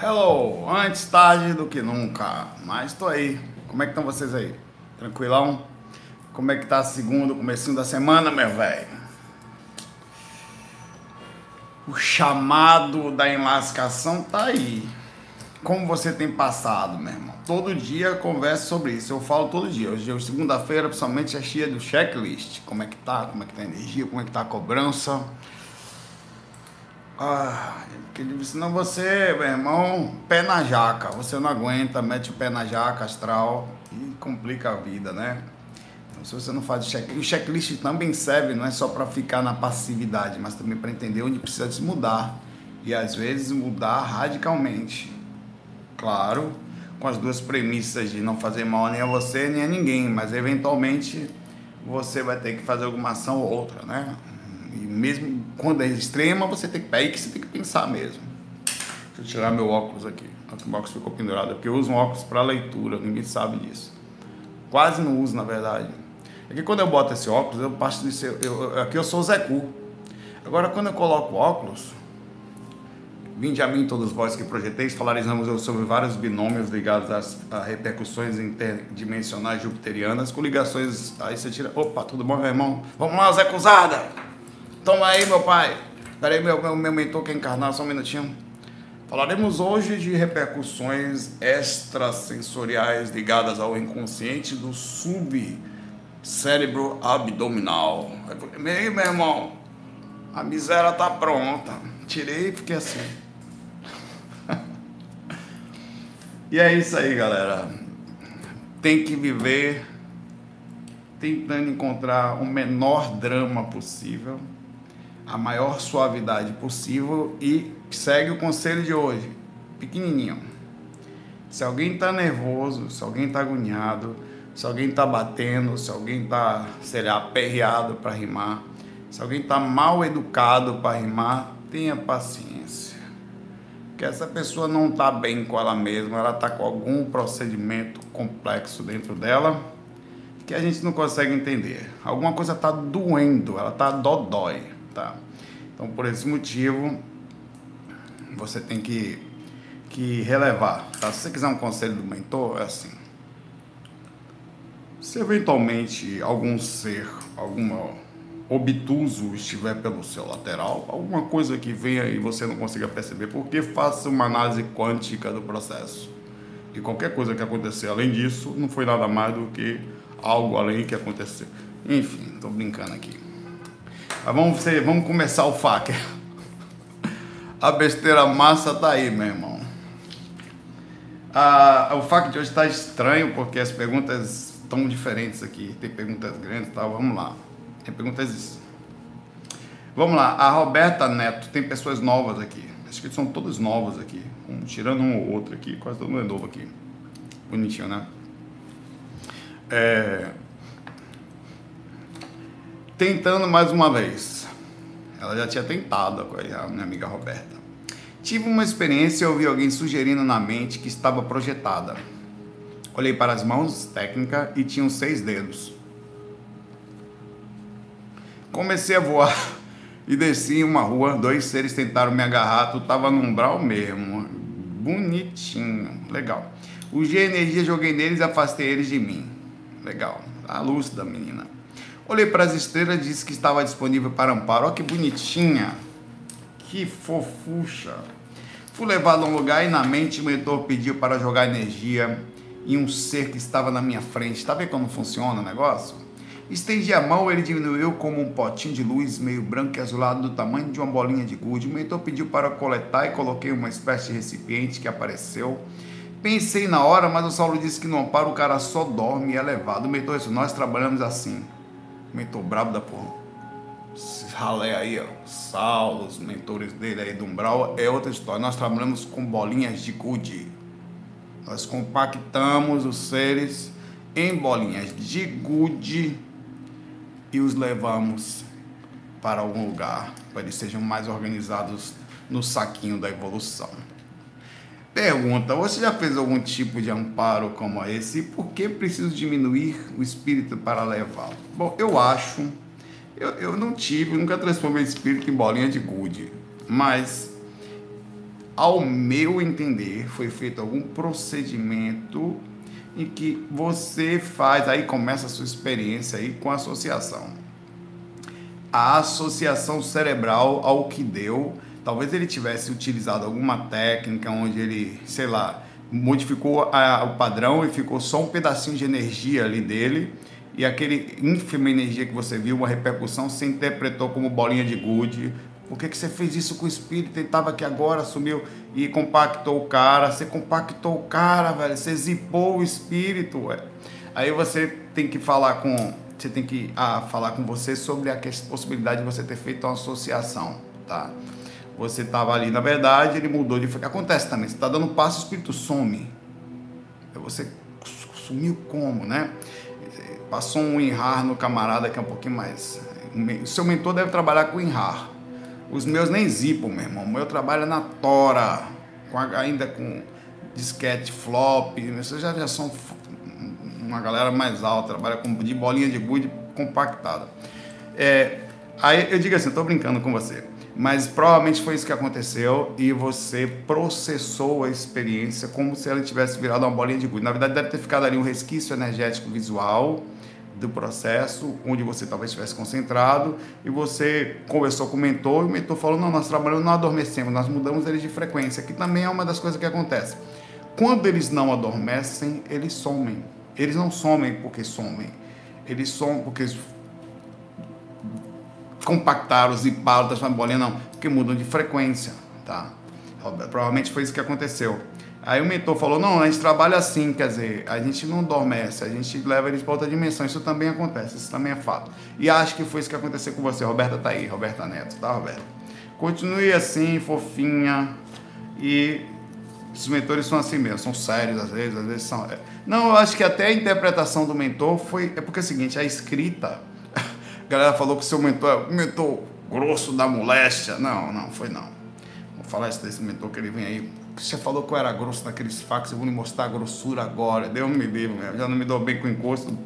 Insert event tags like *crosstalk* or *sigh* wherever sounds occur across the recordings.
Hello, antes tarde do que nunca, mas tô aí. Como é que estão vocês aí? Tranquilão? Como é que tá segundo, comecinho da semana, meu velho? O chamado da enlascação tá aí. Como você tem passado, meu irmão? Todo dia converso sobre isso. Eu falo todo dia. Hoje, é segunda-feira, principalmente, é cheia do checklist. Como é que tá? Como é que tá a energia? Como é que tá a cobrança? Ah, porque senão você, meu irmão, pé na jaca. Você não aguenta, mete o pé na jaca astral e complica a vida, né? Então, se você não faz o checklist, o checklist também serve, não é só para ficar na passividade, mas também para entender onde precisa se mudar. E às vezes mudar radicalmente. Claro, com as duas premissas de não fazer mal nem a você nem a ninguém, mas eventualmente você vai ter que fazer alguma ação ou outra, né? E mesmo quando é extrema, você tem que. É aí que você tem que pensar mesmo. Deixa eu tirar meu óculos aqui. O óculos ficou pendurado, porque eu uso um óculos para leitura, ninguém sabe disso. Quase não uso, na verdade. É que quando eu boto esse óculos, eu passo de ser. Eu, aqui eu sou o Zé Cu. Agora, quando eu coloco óculos, Vinde a mim todos vós que projeteis, falaremos sobre vários binômios ligados às a repercussões interdimensionais jupiterianas, com ligações. Aí você tira. Opa, tudo bom, meu irmão? Vamos lá, Zé Cruzada! Toma aí, meu pai. Peraí, meu, meu, meu mentor quer encarnar, só um minutinho. Falaremos hoje de repercussões extrasensoriais ligadas ao inconsciente do subcérebro abdominal. Aí, meu irmão, a miséria tá pronta. Tirei e fiquei assim. *laughs* e é isso aí, galera. Tem que viver tentando encontrar o menor drama possível a maior suavidade possível e segue o conselho de hoje, pequenininho. Se alguém está nervoso, se alguém está agoniado, se alguém está batendo, se alguém está, sei lá, aperreado para rimar, se alguém está mal educado para rimar, tenha paciência. Que essa pessoa não está bem com ela mesma, ela está com algum procedimento complexo dentro dela que a gente não consegue entender. Alguma coisa está doendo, ela está dodói tá? Então, por esse motivo, você tem que, que relevar, tá? Se você quiser um conselho do mentor, é assim. Se eventualmente algum ser, algum obtuso estiver pelo seu lateral, alguma coisa que venha e você não consiga perceber, porque faça uma análise quântica do processo. E qualquer coisa que acontecer além disso, não foi nada mais do que algo além que aconteceu. Enfim, estou brincando aqui. Mas vamos, ser, vamos começar o FAQ. *laughs* A besteira massa tá aí, meu irmão. Ah, o FAQ de hoje está estranho porque as perguntas estão diferentes aqui. Tem perguntas grandes e tal. Vamos lá. Tem perguntas. Vamos lá. A Roberta Neto. Tem pessoas novas aqui. Acho que são todas novas aqui. Um, tirando um ou outro aqui. Quase todo mundo é novo aqui. Bonitinho, né? É, tentando mais uma vez. Ela já tinha tentado, a minha amiga Roberta. Tive uma experiência e ouvi alguém sugerindo na mente que estava projetada. Olhei para as mãos técnica e tinham seis dedos. Comecei a voar e desci em uma rua. Dois seres tentaram me agarrar. Tu estava no umbral mesmo. Bonitinho. Legal. Usei energia, joguei neles e afastei eles de mim. Legal. A luz da menina. Olhei para as estrelas e disse que estava disponível para amparo. Olha que bonitinha. Que fofucha. Fui levado a um lugar e na mente o mentor pediu para jogar energia em um ser que estava na minha frente. Está vendo como funciona o negócio? Estendi a mão, ele diminuiu como um potinho de luz meio branco e azulado do tamanho de uma bolinha de gude. O mentor pediu para coletar e coloquei uma espécie de recipiente que apareceu. Pensei na hora, mas o Saulo disse que no amparo o cara só dorme e é levado. O mentor disse, nós trabalhamos assim mentor brabo da porra. Esse ralé aí, ó, Saulo, os mentores dele aí do Umbral, é outra história. Nós trabalhamos com bolinhas de gude. Nós compactamos os seres em bolinhas de gude e os levamos para algum lugar, para eles sejam mais organizados no saquinho da evolução. Pergunta: Você já fez algum tipo de amparo como esse? E por que preciso diminuir o espírito para levá-lo? Bom, eu acho. Eu, eu não tive, nunca transformei espírito em bolinha de gude. Mas ao meu entender, foi feito algum procedimento em que você faz, aí começa a sua experiência aí com a associação. A associação cerebral ao que deu, talvez ele tivesse utilizado alguma técnica onde ele, sei lá, modificou a, o padrão e ficou só um pedacinho de energia ali dele e aquele ínfima energia que você viu, uma repercussão, se interpretou como bolinha de gude. Por que, que você fez isso com o espírito? Ele estava aqui agora, sumiu e compactou o cara. Você compactou o cara, velho. Você zipou o espírito. Aí você tem que falar com. Você tem que ah, falar com você sobre a possibilidade de você ter feito uma associação, tá? Você estava ali, na verdade, ele mudou de. Acontece também, você está dando passo, o espírito some. Você sumiu como, né? Passou um INRAR no camarada que é um pouquinho mais. O seu mentor deve trabalhar com INRAR. Os meus nem zipam, meu irmão. O meu trabalho é na Tora, com, ainda com disquete flop. Vocês já, já são uma galera mais alta, trabalha com de bolinha de gude compactada. É, aí eu digo assim, estou brincando com você, mas provavelmente foi isso que aconteceu e você processou a experiência como se ela tivesse virado uma bolinha de gude. Na verdade, deve ter ficado ali um resquício energético visual do processo, onde você talvez estivesse concentrado, e você conversou com o mentor, e o mentor falou: Não, nós trabalhamos, não adormecemos, nós mudamos eles de frequência, que também é uma das coisas que acontece. Quando eles não adormecem, eles somem. Eles não somem porque somem, eles somem porque compactaram, ziparam, transformaram bolinha, não, porque mudam de frequência, tá? Provavelmente foi isso que aconteceu. Aí o mentor falou: não, a gente trabalha assim, quer dizer, a gente não adormece, a gente leva eles para outra dimensão. Isso também acontece, isso também é fato. E acho que foi isso que aconteceu com você. Roberta tá aí, Roberta Neto, tá, Roberta? Continue assim, fofinha. E os mentores são assim mesmo, são sérios às vezes, às vezes são. É. Não, eu acho que até a interpretação do mentor foi. É porque é o seguinte, a escrita. A galera falou que seu mentor é o mentor grosso da moléstia. Não, não, foi não. Vou falar isso desse mentor que ele vem aí você falou que eu era grosso naqueles fax, eu vou lhe mostrar a grossura agora. Deus me livre, já não me dou bem com encosto,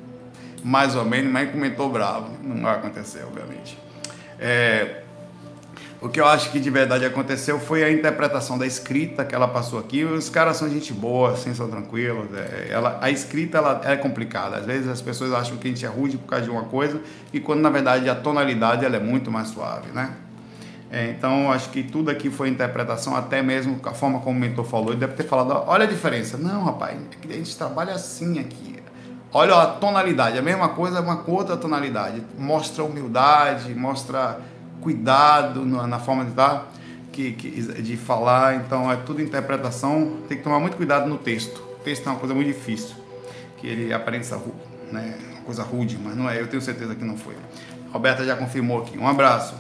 mais ou menos, mas comentou bravo. Não vai acontecer, obviamente. É, o que eu acho que de verdade aconteceu foi a interpretação da escrita que ela passou aqui. Os caras são gente boa, assim, são tranquilos. É, ela, a escrita ela é complicada. Às vezes as pessoas acham que a gente é rude por causa de uma coisa, e quando na verdade a tonalidade ela é muito mais suave, né? É, então, acho que tudo aqui foi interpretação, até mesmo a forma como o mentor falou. Ele deve ter falado: olha a diferença. Não, rapaz, a gente trabalha assim aqui. Olha a tonalidade, a mesma coisa, uma outra tonalidade. Mostra humildade, mostra cuidado na, forma de dar, que, que, de falar. Então, é tudo interpretação. Tem que tomar muito cuidado no texto. O texto é uma coisa muito difícil, que ele aparenta né, uma coisa rude, mas não é. Eu tenho certeza que não foi. Roberta já confirmou aqui. Um abraço.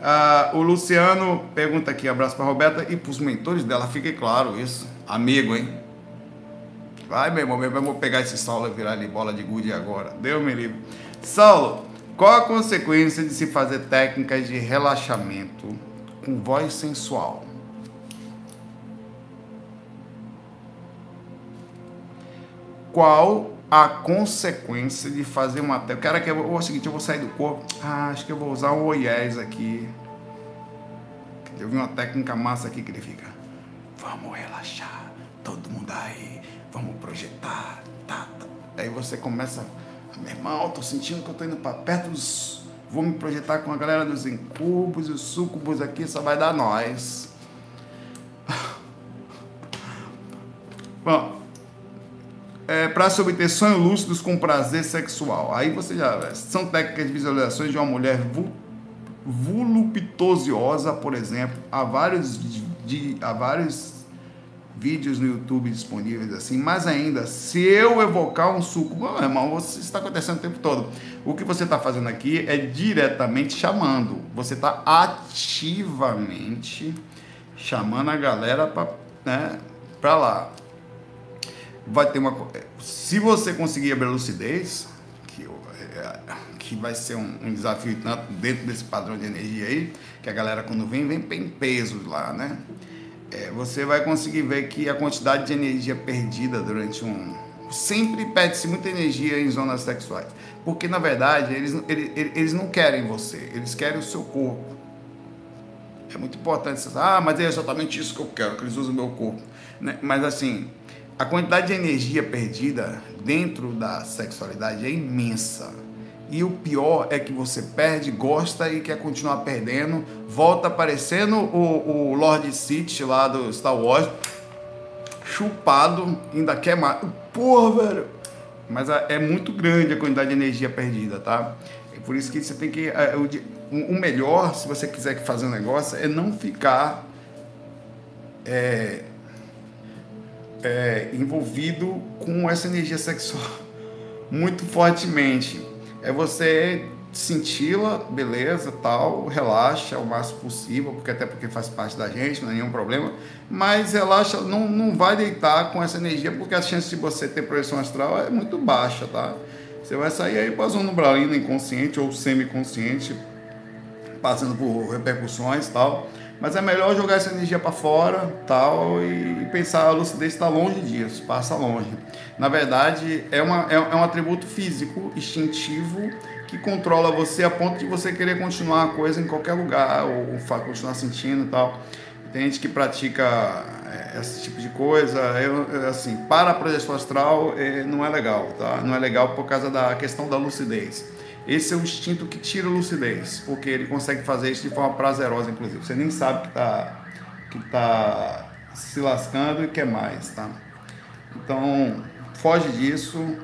Ah, o Luciano pergunta aqui, abraço para Roberta e para os mentores dela, fique claro isso. Amigo, hein? Vai, meu irmão, vamos pegar esse Saulo e virar ele bola de gude agora. Deus me livre. Saulo, qual a consequência de se fazer técnicas de relaxamento com voz sensual? Qual a consequência de fazer uma técnica. O cara que é o seguinte, eu vou sair do corpo. Ah, acho que eu vou usar um oiés aqui. Eu vi uma técnica massa aqui que ele fica. Vamos relaxar, todo mundo aí, vamos projetar. Tá, tá. Aí você começa, meu irmão, tô sentindo que eu tô indo para perto dos. Vou me projetar com a galera dos incubos e os sucubos aqui, só vai dar nós. Bom, é, para se obter sonhos lúcidos com prazer sexual. Aí você já. São técnicas de visualizações de uma mulher voluptuosa, por exemplo. Há vários, de, há vários vídeos no YouTube disponíveis assim. Mas ainda, se eu evocar um suco, meu irmão, isso está acontecendo o tempo todo. O que você está fazendo aqui é diretamente chamando. Você está ativamente chamando a galera para né, lá vai ter uma. Se você conseguir abrir a lucidez, que, é, que vai ser um, um, desafio tanto dentro desse padrão de energia aí, que a galera quando vem, vem em peso lá, né? É, você vai conseguir ver que a quantidade de energia perdida durante um. Sempre perde-se muita energia em zonas sexuais. Porque, na verdade, eles, eles, eles não querem você, eles querem o seu corpo. É muito importante. Você, ah, mas é exatamente isso que eu quero, que eles usam o meu corpo. Né? Mas assim, a quantidade de energia perdida dentro da sexualidade é imensa. E o pior é que você perde, gosta e quer continuar perdendo. Volta aparecendo o, o Lord Sith lá do Star Wars, chupado, ainda quer mais. Porra, velho! Mas é muito grande a quantidade de energia perdida, tá? É por isso que você tem que. É, o melhor, se você quiser fazer um negócio, é não ficar. É, é, envolvido com essa energia sexual *laughs* muito fortemente. É você senti-la, beleza, tal, relaxa o máximo possível, porque até porque faz parte da gente, não é nenhum problema, mas relaxa, não, não vai deitar com essa energia, porque a chance de você ter projeção astral é muito baixa, tá? Você vai sair aí para a zona umbralina inconsciente ou semi-consciente, passando por repercussões tal, mas é melhor jogar essa energia para fora tal e pensar a lucidez está longe disso, passa longe. Na verdade, é, uma, é, é um atributo físico, instintivo, que controla você a ponto de você querer continuar a coisa em qualquer lugar ou continuar sentindo e tal. Tem gente que pratica é, esse tipo de coisa. Eu, assim, para a projeção astral é, não é legal, tá? Não é legal por causa da questão da lucidez. Esse é o instinto que tira a lucidez, porque ele consegue fazer isso de forma prazerosa, inclusive. Você nem sabe que está que tá se lascando e quer mais, tá? Então, foge disso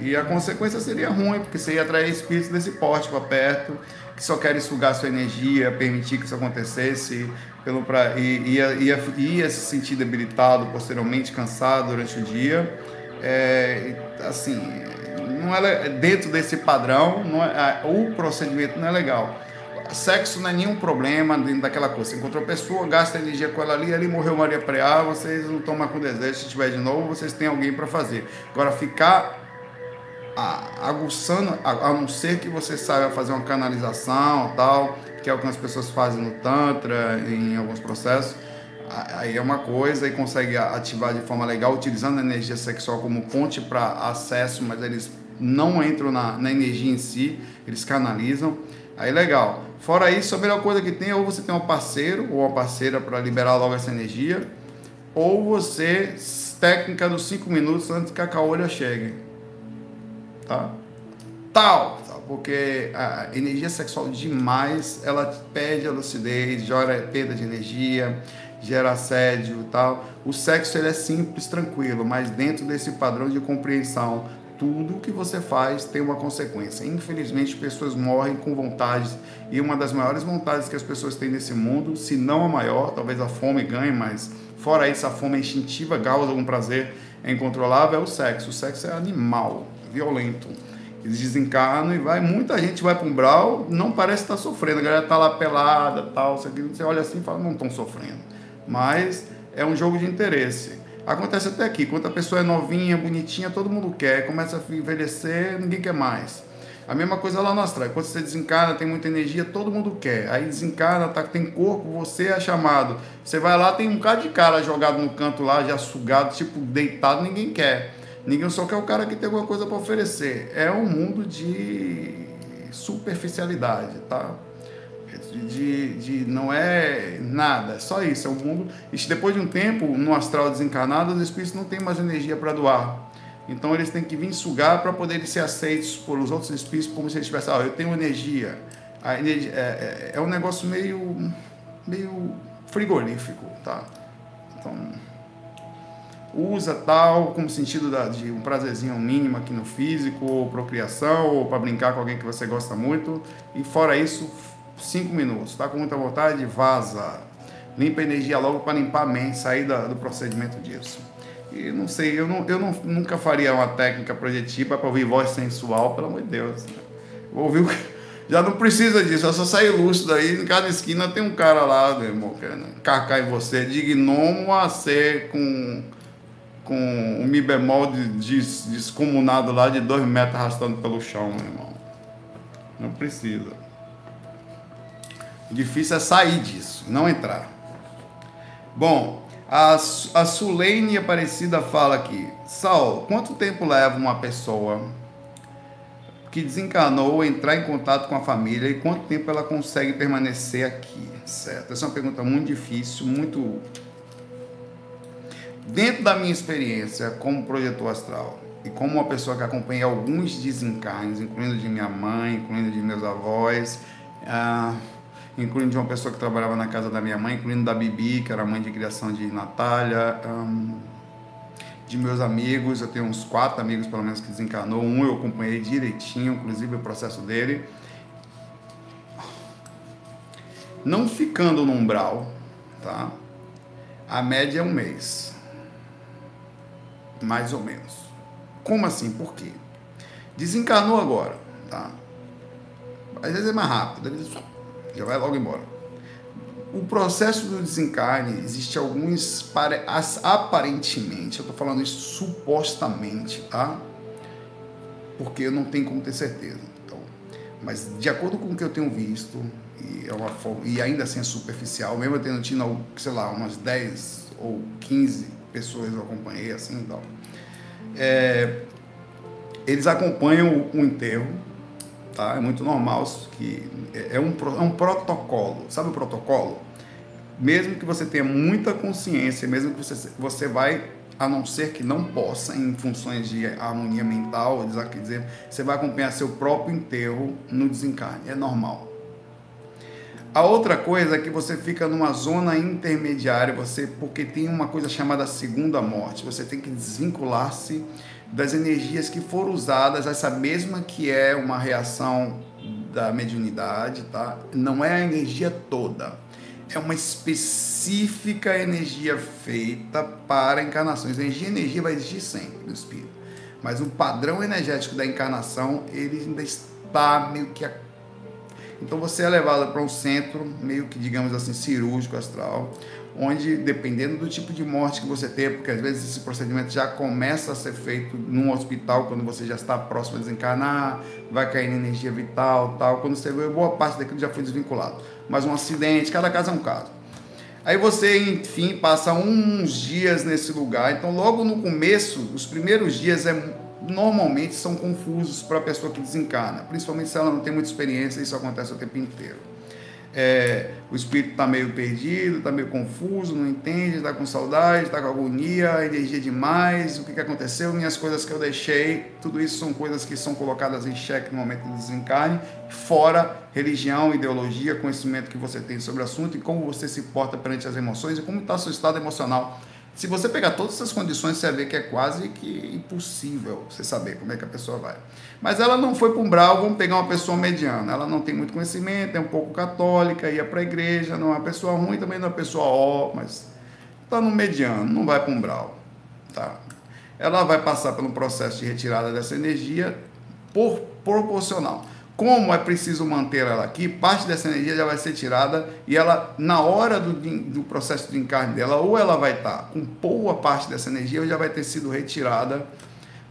e a consequência seria ruim, porque você ia atrair espíritos desse porte para perto, que só querem sugar sua energia, permitir que isso acontecesse, pelo pra, e, ia, ia, ia se sentir debilitado, posteriormente cansado durante o dia. É, assim, não é dentro desse padrão, não é, o procedimento não é legal. Sexo não é nenhum problema dentro daquela coisa. Você encontrou pessoa, gasta energia com ela ali, ali morreu Maria Preá, vocês não mais com desejo. Se tiver de novo, vocês têm alguém para fazer. Agora, ficar aguçando, a, a não ser que você saiba fazer uma canalização tal, que é o que as pessoas fazem no Tantra, em alguns processos aí é uma coisa e consegue ativar de forma legal, utilizando a energia sexual como ponte para acesso, mas eles não entram na, na energia em si, eles canalizam. Aí legal. Fora isso, a melhor coisa que tem, ou você tem um parceiro ou uma parceira para liberar logo essa energia, ou você, técnica dos 5 minutos antes que a caolha chegue. Tá? Tal! Porque a energia sexual demais, ela perde a lucidez, gera perda de energia, gera assédio e tal. O sexo ele é simples, tranquilo, mas dentro desse padrão de compreensão, tudo que você faz tem uma consequência. Infelizmente, pessoas morrem com vontades e uma das maiores vontades que as pessoas têm nesse mundo, se não a maior, talvez a fome ganhe, mas fora isso, a fome é instintiva, causa algum prazer é incontrolável, é o sexo. O sexo é animal, violento. Eles desencarnam e vai, muita gente vai para um brau, não parece estar sofrendo, a galera está lá pelada, tal, você olha assim e fala, não estão sofrendo mas é um jogo de interesse. Acontece até aqui, quando a pessoa é novinha, bonitinha, todo mundo quer, começa a envelhecer, ninguém quer mais. A mesma coisa lá no astral, quando você desencarna, tem muita energia, todo mundo quer. Aí desencarna, tá, tem corpo, você é chamado. Você vai lá, tem um bocado de cara jogado no canto lá, já sugado, tipo deitado, ninguém quer. Ninguém só quer o cara que tem alguma coisa para oferecer. É um mundo de superficialidade, tá? De, de não é nada, é só isso, é o mundo. E depois de um tempo, no astral desencarnado, os espíritos não têm mais energia para doar. Então eles têm que vir sugar para poderem ser aceitos pelos outros espíritos, como se eles tivessem, ah, eu tenho energia. A energia é, é, é um negócio meio, meio frigorífico, tá? Então, usa tal como sentido da, de um prazerzinho mínimo aqui no físico, ou procriação, ou para brincar com alguém que você gosta muito. E fora isso, cinco minutos. Está com muita vontade? Vaza. Limpa a energia logo para limpar a mente, sair da, do procedimento disso. E não sei, eu, não, eu não, nunca faria uma técnica projetiva para ouvir voz sensual, pelo amor de Deus. Vou ouvir Já não precisa disso, é só sair lúcido aí. Em cada esquina tem um cara lá, meu irmão, querendo carcar em você, de gnomo a ser com, com um mi bemol de, de, descomunado lá de dois metros arrastando pelo chão, meu irmão. Não precisa. O difícil é sair disso, não entrar. Bom, a, a Sulene Aparecida fala aqui: Sal, quanto tempo leva uma pessoa que desencarnou entrar em contato com a família e quanto tempo ela consegue permanecer aqui, certo? Essa é uma pergunta muito difícil, muito dentro da minha experiência como projetor astral e como uma pessoa que acompanha alguns desencarnes, incluindo de minha mãe, incluindo de meus avós, uh, incluindo de uma pessoa que trabalhava na casa da minha mãe, incluindo da Bibi, que era mãe de criação de Natália, de meus amigos, eu tenho uns quatro amigos pelo menos que desencarnou, um eu acompanhei direitinho, inclusive o processo dele. Não ficando no umbral, tá? A média é um mês. Mais ou menos. Como assim? Por quê? Desencarnou agora, tá? Às vezes é mais rápido, às vezes já vai logo embora. O processo do desencarne, existe alguns, aparentemente, eu estou falando isso supostamente, tá? Porque não tem como ter certeza. Então, mas de acordo com o que eu tenho visto, e, é uma, e ainda assim é superficial, mesmo eu tendo tido, sei lá, umas 10 ou 15 pessoas eu acompanhei assim e tal. É, eles acompanham o enterro, tá? É muito normal que é um, é um protocolo. Sabe o protocolo? Mesmo que você tenha muita consciência, mesmo que você, você vai, a não ser que não possa, em funções de harmonia mental, dizer, você vai acompanhar seu próprio enterro no desencarne. É normal. A outra coisa é que você fica numa zona intermediária, você porque tem uma coisa chamada segunda morte. Você tem que desvincular-se das energias que foram usadas, essa mesma que é uma reação da mediunidade, tá? Não é a energia toda. É uma específica energia feita para encarnações. Energia, energia vai existir sempre no espírito. Mas o padrão energético da encarnação, ele ainda está meio que então você é levado para um centro, meio que, digamos assim, cirúrgico astral, onde, dependendo do tipo de morte que você tem, porque às vezes esse procedimento já começa a ser feito num hospital, quando você já está próximo a desencarnar, vai cair na energia vital, tal. Quando você vê, boa parte daquilo já foi desvinculado. Mas um acidente, cada caso é um caso. Aí você, enfim, passa uns dias nesse lugar. Então, logo no começo, os primeiros dias é normalmente são confusos para a pessoa que desencarna, principalmente se ela não tem muita experiência, isso acontece o tempo inteiro. É, o espírito está meio perdido, está meio confuso, não entende, está com saudade, está com agonia, energia demais, o que, que aconteceu, minhas coisas que eu deixei, tudo isso são coisas que são colocadas em xeque no momento do desencarne, fora religião, ideologia, conhecimento que você tem sobre o assunto e como você se porta perante as emoções e como está seu estado emocional se você pegar todas essas condições, você vai ver que é quase que impossível você saber como é que a pessoa vai. Mas ela não foi para um brau, vamos pegar uma pessoa mediana. Ela não tem muito conhecimento, é um pouco católica, ia para a igreja, não é uma pessoa ruim, também não é uma pessoa ó, mas está no mediano, não vai para um brau. Tá? Ela vai passar pelo processo de retirada dessa energia por proporcional. Como é preciso manter ela aqui, parte dessa energia já vai ser tirada e ela, na hora do, do processo de encarne dela, ou ela vai estar com boa parte dessa energia ou já vai ter sido retirada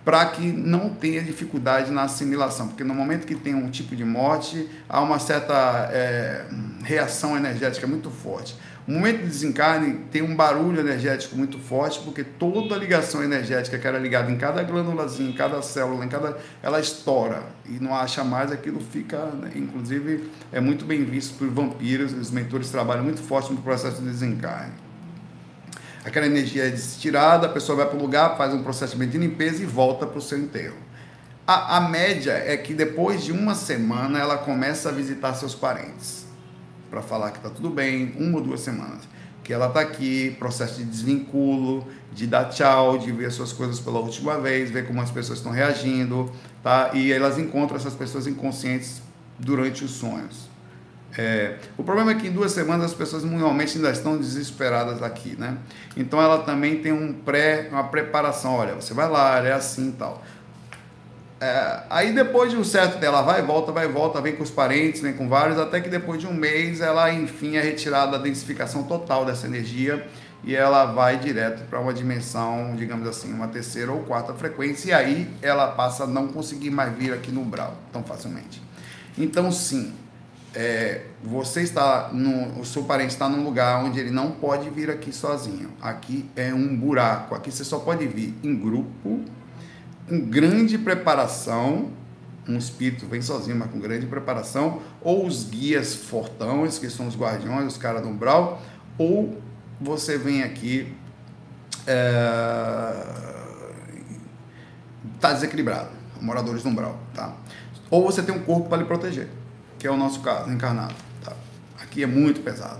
para que não tenha dificuldade na assimilação, porque no momento que tem um tipo de morte, há uma certa é, reação energética muito forte. O momento de desencarne tem um barulho energético muito forte, porque toda a ligação energética que era ligada em cada glândulazinha, em cada célula, em cada, ela estoura e não acha mais, aquilo fica, né? inclusive, é muito bem visto por vampiros, os mentores trabalham muito forte no processo de desencarne. Aquela energia é tirada, a pessoa vai para o lugar, faz um processamento de limpeza e volta para o seu enterro. A, a média é que depois de uma semana ela começa a visitar seus parentes para falar que está tudo bem, uma ou duas semanas. Que ela está aqui, processo de desvinculo, de dar tchau, de ver suas coisas pela última vez, ver como as pessoas estão reagindo, tá? E elas encontram essas pessoas inconscientes durante os sonhos. É, o problema é que em duas semanas as pessoas normalmente ainda estão desesperadas aqui, né? Então ela também tem um pré, uma preparação. Olha, você vai lá, é assim e tal. É, aí depois de um certo dela vai e volta, vai volta, vem com os parentes, vem com vários, até que depois de um mês ela enfim é retirada da densificação total dessa energia e ela vai direto para uma dimensão, digamos assim, uma terceira ou quarta frequência, e aí ela passa a não conseguir mais vir aqui no umbral tão facilmente. Então, sim, é, você está no, o seu parente está num lugar onde ele não pode vir aqui sozinho. Aqui é um buraco. Aqui você só pode vir em grupo com grande preparação um espírito vem sozinho, mas com grande preparação, ou os guias fortões, que são os guardiões, os caras do umbral, ou você vem aqui é, tá desequilibrado, moradores do umbral, tá? Ou você tem um corpo para lhe proteger, que é o nosso caso, encarnado, tá? Aqui é muito pesado,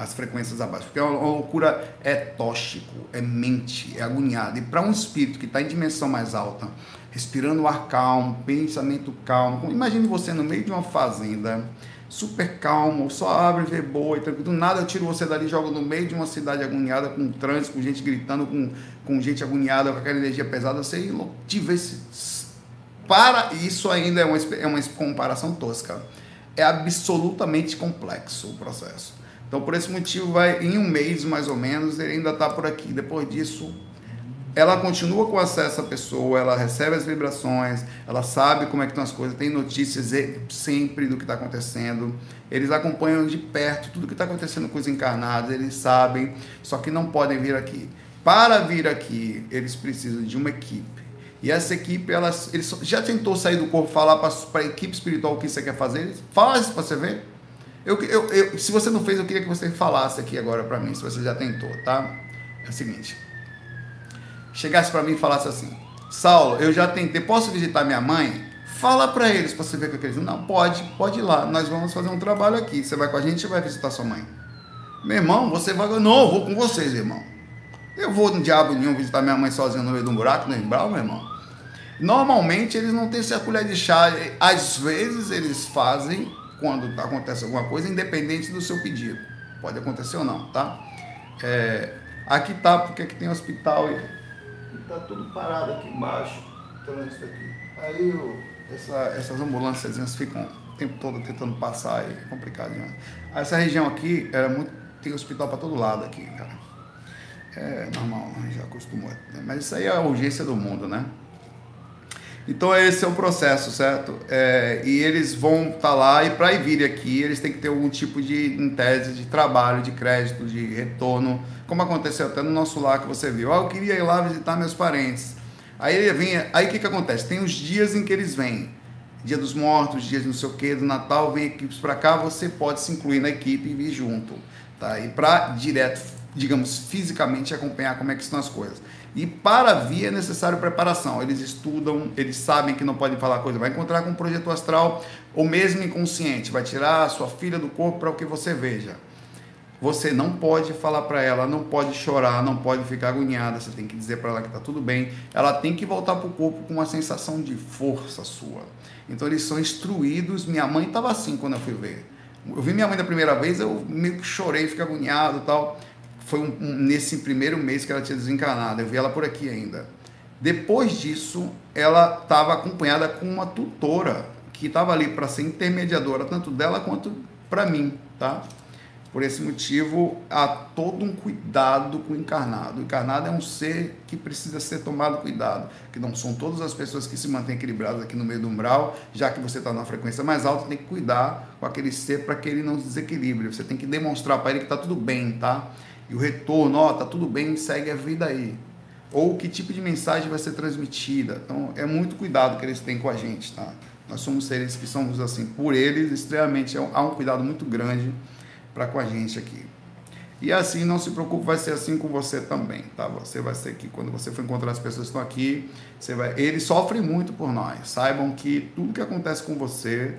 as frequências abaixo, porque a loucura é tóxico, é mente, é agoniado, e para um espírito que está em dimensão mais alta, respirando ar calmo, pensamento calmo. Imagine você no meio de uma fazenda, super calmo, só abre, vê boa e tranquilo. Do nada eu tiro você dali e jogo no meio de uma cidade agoniada, com trânsito, com gente gritando, com, com gente agoniada, com aquela energia pesada. Você tivesse. Para isso ainda é uma, é uma comparação tosca. É absolutamente complexo o processo. Então, por esse motivo, vai em um mês mais ou menos, ele ainda está por aqui. Depois disso, ela continua com acesso à pessoa, ela recebe as vibrações, ela sabe como é que estão as coisas, tem notícias sempre do que está acontecendo. Eles acompanham de perto tudo que está acontecendo com os encarnados, eles sabem, só que não podem vir aqui. Para vir aqui, eles precisam de uma equipe. E essa equipe, ela, eles já tentou sair do corpo, falar para a equipe espiritual o que você quer fazer? Faz para você ver. Eu, eu, eu, se você não fez, eu queria que você falasse aqui agora para mim, se você já tentou, tá? É o seguinte chegasse para mim e falasse assim: Saulo, eu já tentei, posso visitar minha mãe? Fala para eles para você ver o que eles dizem. Não, pode, pode ir lá. Nós vamos fazer um trabalho aqui. Você vai com a gente ou vai visitar sua mãe? Meu irmão, você vai. Não, eu vou com vocês, irmão. Eu vou no diabo nenhum visitar minha mãe sozinha no meio de um buraco, no Embral, meu irmão. Normalmente eles não têm essa colher de chá. Às vezes eles fazem quando acontece alguma coisa, independente do seu pedido. Pode acontecer ou não, tá? É, aqui tá porque aqui tem hospital e tá tudo parado aqui embaixo, trânsito aqui. Aí essa, essas ambulâncias ficam o tempo todo tentando passar, é complicado demais. Essa região aqui era muito, tem hospital para todo lado aqui, cara. É normal, já acostumou. Mas isso aí é a urgência do mundo, né? Então esse é o processo, certo? É, e eles vão estar tá lá e para vir aqui eles têm que ter algum tipo de, em tese, de trabalho, de crédito, de retorno, como aconteceu até no nosso lar que você viu. Ah, eu queria ir lá visitar meus parentes. Aí ele vem, aí o que, que acontece? Tem os dias em que eles vêm. Dia dos Mortos, dias não sei o que, do Natal, vem equipes para cá, você pode se incluir na equipe e vir junto. Tá? E para direto, digamos, fisicamente acompanhar como é que estão as coisas. E para vir é necessário preparação. Eles estudam, eles sabem que não podem falar coisa. Vai encontrar com um projeto astral ou mesmo inconsciente. Vai tirar a sua filha do corpo para o que você veja. Você não pode falar para ela, não pode chorar, não pode ficar agoniada. Você tem que dizer para ela que está tudo bem. Ela tem que voltar para o corpo com uma sensação de força sua. Então eles são instruídos. Minha mãe estava assim quando eu fui ver. Eu vi minha mãe da primeira vez, eu meio que chorei, fiquei agoniado tal foi um, um, nesse primeiro mês que ela tinha desencarnado. Eu vi ela por aqui ainda. Depois disso, ela estava acompanhada com uma tutora que estava ali para ser intermediadora tanto dela quanto para mim, tá? Por esse motivo, há todo um cuidado com o encarnado. O encarnado é um ser que precisa ser tomado cuidado, que não são todas as pessoas que se mantêm equilibradas aqui no meio do umbral, já que você está numa frequência mais alta, tem que cuidar com aquele ser para que ele não se desequilibre. Você tem que demonstrar para ele que está tudo bem, tá? E o retorno, ó, tá tudo bem, segue a vida aí. Ou que tipo de mensagem vai ser transmitida. Então, é muito cuidado que eles têm com a gente, tá? Nós somos seres que somos assim, por eles, extremamente, é há um cuidado muito grande para com a gente aqui. E assim, não se preocupe, vai ser assim com você também, tá? Você vai ser aqui, quando você for encontrar as pessoas que estão aqui, você vai, eles sofrem muito por nós. Saibam que tudo que acontece com você,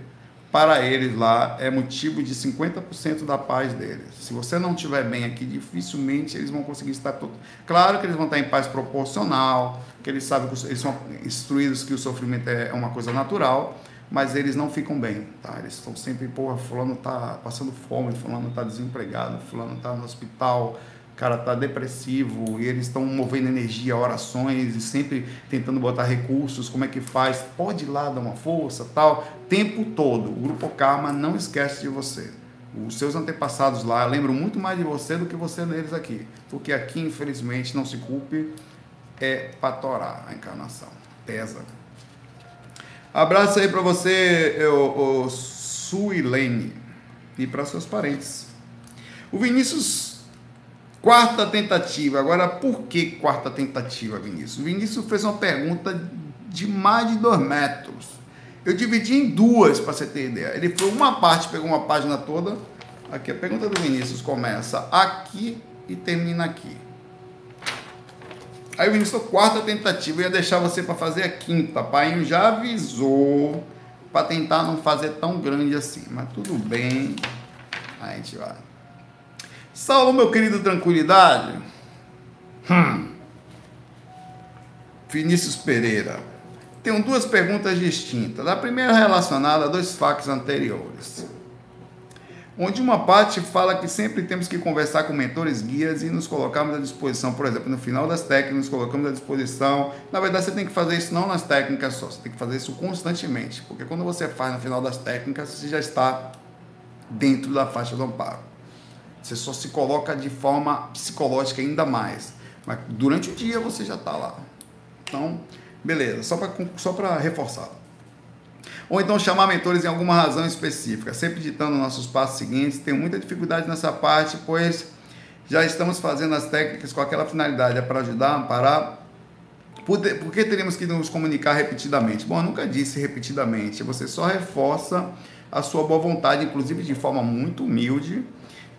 para eles lá é motivo de 50% da paz deles. Se você não estiver bem aqui, dificilmente eles vão conseguir estar todo. Claro que eles vão estar em paz proporcional, que eles sabem que eles são instruídos que o sofrimento é uma coisa natural, mas eles não ficam bem, tá? Eles estão sempre, porra, fulano está passando fome, fulano está desempregado, fulano está no hospital, cara tá depressivo e eles estão movendo energia, orações e sempre tentando botar recursos, como é que faz? Pode ir lá dar uma força, tal, tempo todo. O grupo Karma não esquece de você. Os seus antepassados lá lembram muito mais de você do que você deles aqui, porque aqui infelizmente não se culpe é patorar a encarnação. Pesa. Abraço aí para você, o, o Suilene, e para seus parentes. O Vinícius Quarta tentativa. Agora, por que quarta tentativa, Vinícius? O Vinícius fez uma pergunta de mais de dois metros. Eu dividi em duas, para você ter ideia. Ele foi uma parte, pegou uma página toda. Aqui, a pergunta do Vinícius começa aqui e termina aqui. Aí o Vinícius, quarta tentativa, eu ia deixar você para fazer a quinta. Pai já avisou para tentar não fazer tão grande assim, mas tudo bem. Aí a gente vai. Saulo, meu querido, tranquilidade. Hum. Vinícius Pereira. Tenho duas perguntas distintas. A primeira relacionada a dois fatos anteriores. Onde uma parte fala que sempre temos que conversar com mentores, guias e nos colocarmos à disposição. Por exemplo, no final das técnicas, nos colocamos à disposição. Na verdade, você tem que fazer isso não nas técnicas só, você tem que fazer isso constantemente. Porque quando você faz no final das técnicas, você já está dentro da faixa do amparo. Você só se coloca de forma psicológica ainda mais. Mas durante o dia você já está lá. Então, beleza, só para só reforçar. Ou então chamar mentores em alguma razão específica, sempre ditando nossos passos seguintes. Tenho muita dificuldade nessa parte, pois já estamos fazendo as técnicas com aquela finalidade, é para ajudar, amparar. Por, por que teríamos que nos comunicar repetidamente? Bom, eu nunca disse repetidamente, você só reforça a sua boa vontade, inclusive de forma muito humilde.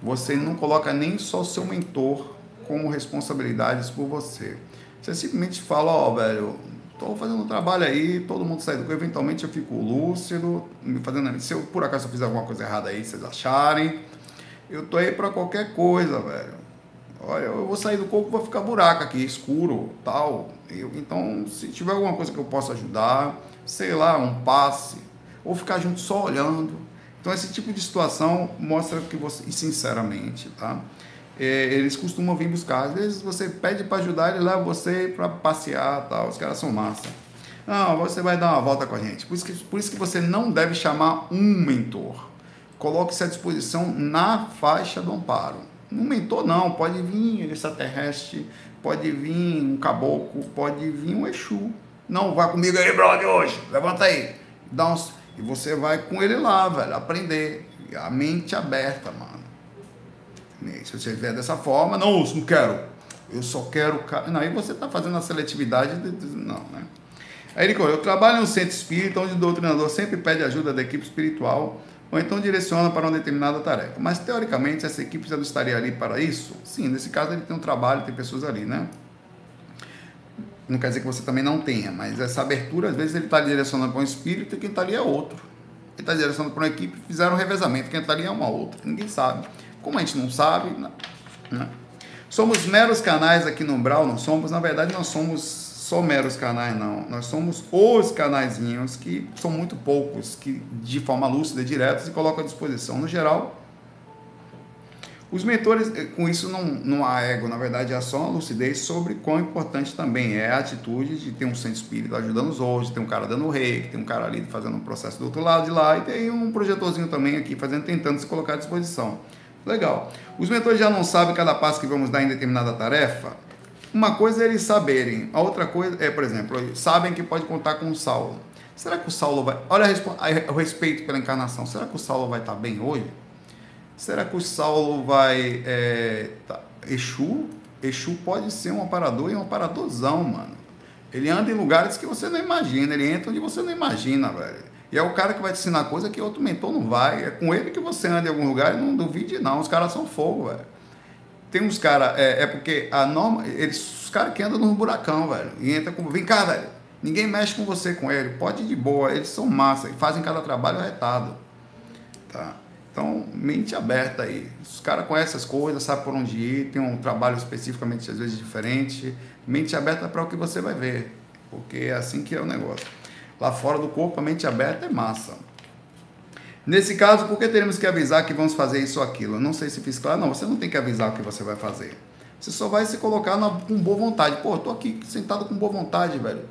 Você não coloca nem só o seu mentor como responsabilidades por você. Você simplesmente fala, ó, oh, velho, tô fazendo um trabalho aí, todo mundo sai do corpo, eventualmente eu fico lúcido, me fazendo, se eu por acaso eu fizer alguma coisa errada aí, vocês acharem, eu tô aí para qualquer coisa, velho. Olha, eu vou sair do corpo, vou ficar buraco aqui, escuro, tal. Eu, então, se tiver alguma coisa que eu possa ajudar, sei lá, um passe, ou ficar junto só olhando. Então, esse tipo de situação mostra que você, e sinceramente, tá? é, eles costumam vir buscar. Às vezes você pede para ajudar, ele leva você para passear, tal. Os caras são massa. Não, você vai dar uma volta com a gente. Por isso que, por isso que você não deve chamar um mentor. Coloque-se à disposição na faixa do amparo. Um mentor não, pode vir extraterrestre, pode vir um caboclo, pode vir um Exu. Não, vai comigo aí, brother, hoje. Levanta aí. Dá uns... E você vai com ele lá, velho, aprender. A mente aberta, mano. Se você vier dessa forma, não, não quero. Eu só quero. Não, aí você está fazendo a seletividade. De... Não, né? Aí ele eu trabalho em um centro espírita onde o doutrinador sempre pede ajuda da equipe espiritual ou então direciona para uma determinada tarefa. Mas, teoricamente, essa equipe já não estaria ali para isso? Sim, nesse caso ele tem um trabalho, tem pessoas ali, né? Não quer dizer que você também não tenha, mas essa abertura, às vezes, ele está direcionando para um espírito e quem está ali é outro. Ele está direcionando para uma equipe, fizeram um revezamento, quem está ali é uma outra, ninguém sabe. Como a gente não sabe, né? somos meros canais aqui no Umbral, não somos, na verdade, nós somos só meros canais, não. Nós somos os canaizinhos que são muito poucos, que de forma lúcida e direta se colocam à disposição. No geral, os mentores, eh, com isso não, não há ego, na verdade, há só uma lucidez sobre quão importante também é a atitude de ter um centro espírita ajudando os outros, ter um cara dando rei, tem um cara ali fazendo um processo do outro lado de lá, e tem um projetorzinho também aqui fazendo, tentando se colocar à disposição. Legal. Os mentores já não sabem cada passo que vamos dar em determinada tarefa? Uma coisa é eles saberem, a outra coisa é, por exemplo, sabem que pode contar com o Saulo. Será que o Saulo vai. Olha o respeito pela encarnação. Será que o Saulo vai estar bem hoje? Será que o Saulo vai. É, tá, Exu? Exu pode ser um aparador e um aparadorzão, mano. Ele anda em lugares que você não imagina, ele entra onde você não imagina, velho. E é o cara que vai te ensinar coisa que outro mentor não vai. É com ele que você anda em algum lugar e não duvide, não. Os caras são fogo, velho. Tem uns caras, é, é, porque a norma, eles, os caras que andam no buracão, velho. E entra com. Vem cá, velho. Ninguém mexe com você com ele. Pode ir de boa. Eles são massa e fazem cada trabalho retado. Tá? Então, mente aberta aí. Os caras conhecem as coisas, sabem por onde ir, tem um trabalho especificamente, às vezes, diferente. Mente aberta para o que você vai ver. Porque é assim que é o negócio. Lá fora do corpo, a mente aberta é massa. Nesse caso, por que teremos que avisar que vamos fazer isso ou aquilo? Não sei se fiz claro. Não, você não tem que avisar o que você vai fazer. Você só vai se colocar na, com boa vontade. Pô, tô aqui sentado com boa vontade, velho.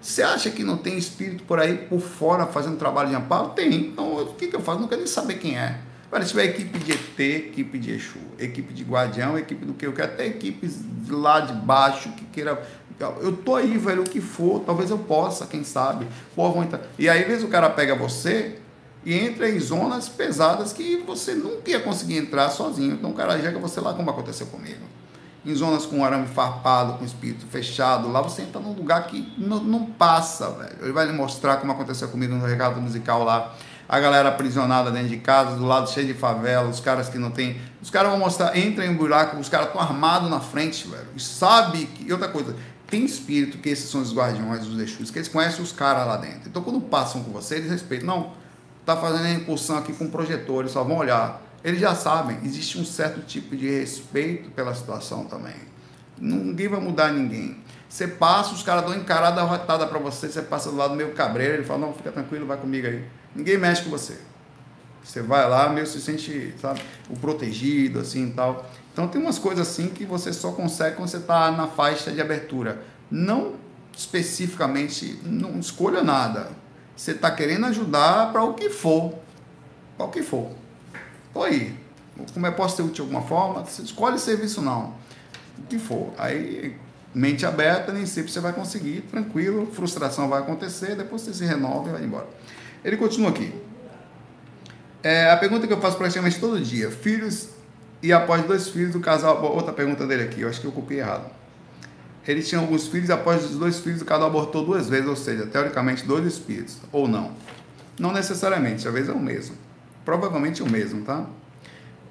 Você acha que não tem espírito por aí, por fora, fazendo trabalho de amparo? Tem. Então, o que, que eu faço? Não quero nem saber quem é. Velho, se tiver equipe de ET, equipe de Exu, equipe de Guardião, equipe do que eu quero, até equipes lá de baixo que queira eu tô aí, velho, o que for, talvez eu possa, quem sabe. Pô, vou entrar. E aí, às vezes, o cara pega você e entra em zonas pesadas que você nunca ia conseguir entrar sozinho. Então, o cara joga você lá, como aconteceu comigo. Em zonas com arame farpado, com espírito fechado, lá você entra num lugar que não, não passa, velho. Ele vai lhe mostrar como aconteceu comigo no recado musical lá. A galera aprisionada dentro de casa, do lado cheio de favela, os caras que não tem. Os caras vão mostrar, entra em um buraco, os caras estão armados na frente, velho. E sabe que. E outra coisa, tem espírito que esses são os guardiões, os Exus, que eles conhecem os caras lá dentro. Então quando passam com você, eles respeitam. Não, tá fazendo a incursão aqui com projetores, só vão olhar eles já sabem, existe um certo tipo de respeito pela situação também. Ninguém vai mudar ninguém. Você passa, os caras dão encarada rotada para você, você passa do lado meio cabreiro, ele fala, não, fica tranquilo, vai comigo aí. Ninguém mexe com você. Você vai lá, meio se sente, sabe, o protegido, assim e tal. Então tem umas coisas assim que você só consegue quando você está na faixa de abertura. Não especificamente, não escolha nada. Você está querendo ajudar para o que for. Para o que for. Tô aí. Como é posso ser útil de alguma forma? Você escolhe serviço não. O que for. Aí, mente aberta, nem sempre você vai conseguir, tranquilo, frustração vai acontecer, depois você se renova e vai embora. Ele continua aqui. É, a pergunta que eu faço praticamente todo dia: filhos e após dois filhos do casal. Outra pergunta dele aqui, eu acho que eu copiei errado. Ele tinha alguns filhos, após os dois filhos, o casal abortou duas vezes, ou seja, teoricamente dois espíritos, ou não. Não necessariamente, às vezes é o mesmo provavelmente o mesmo, tá?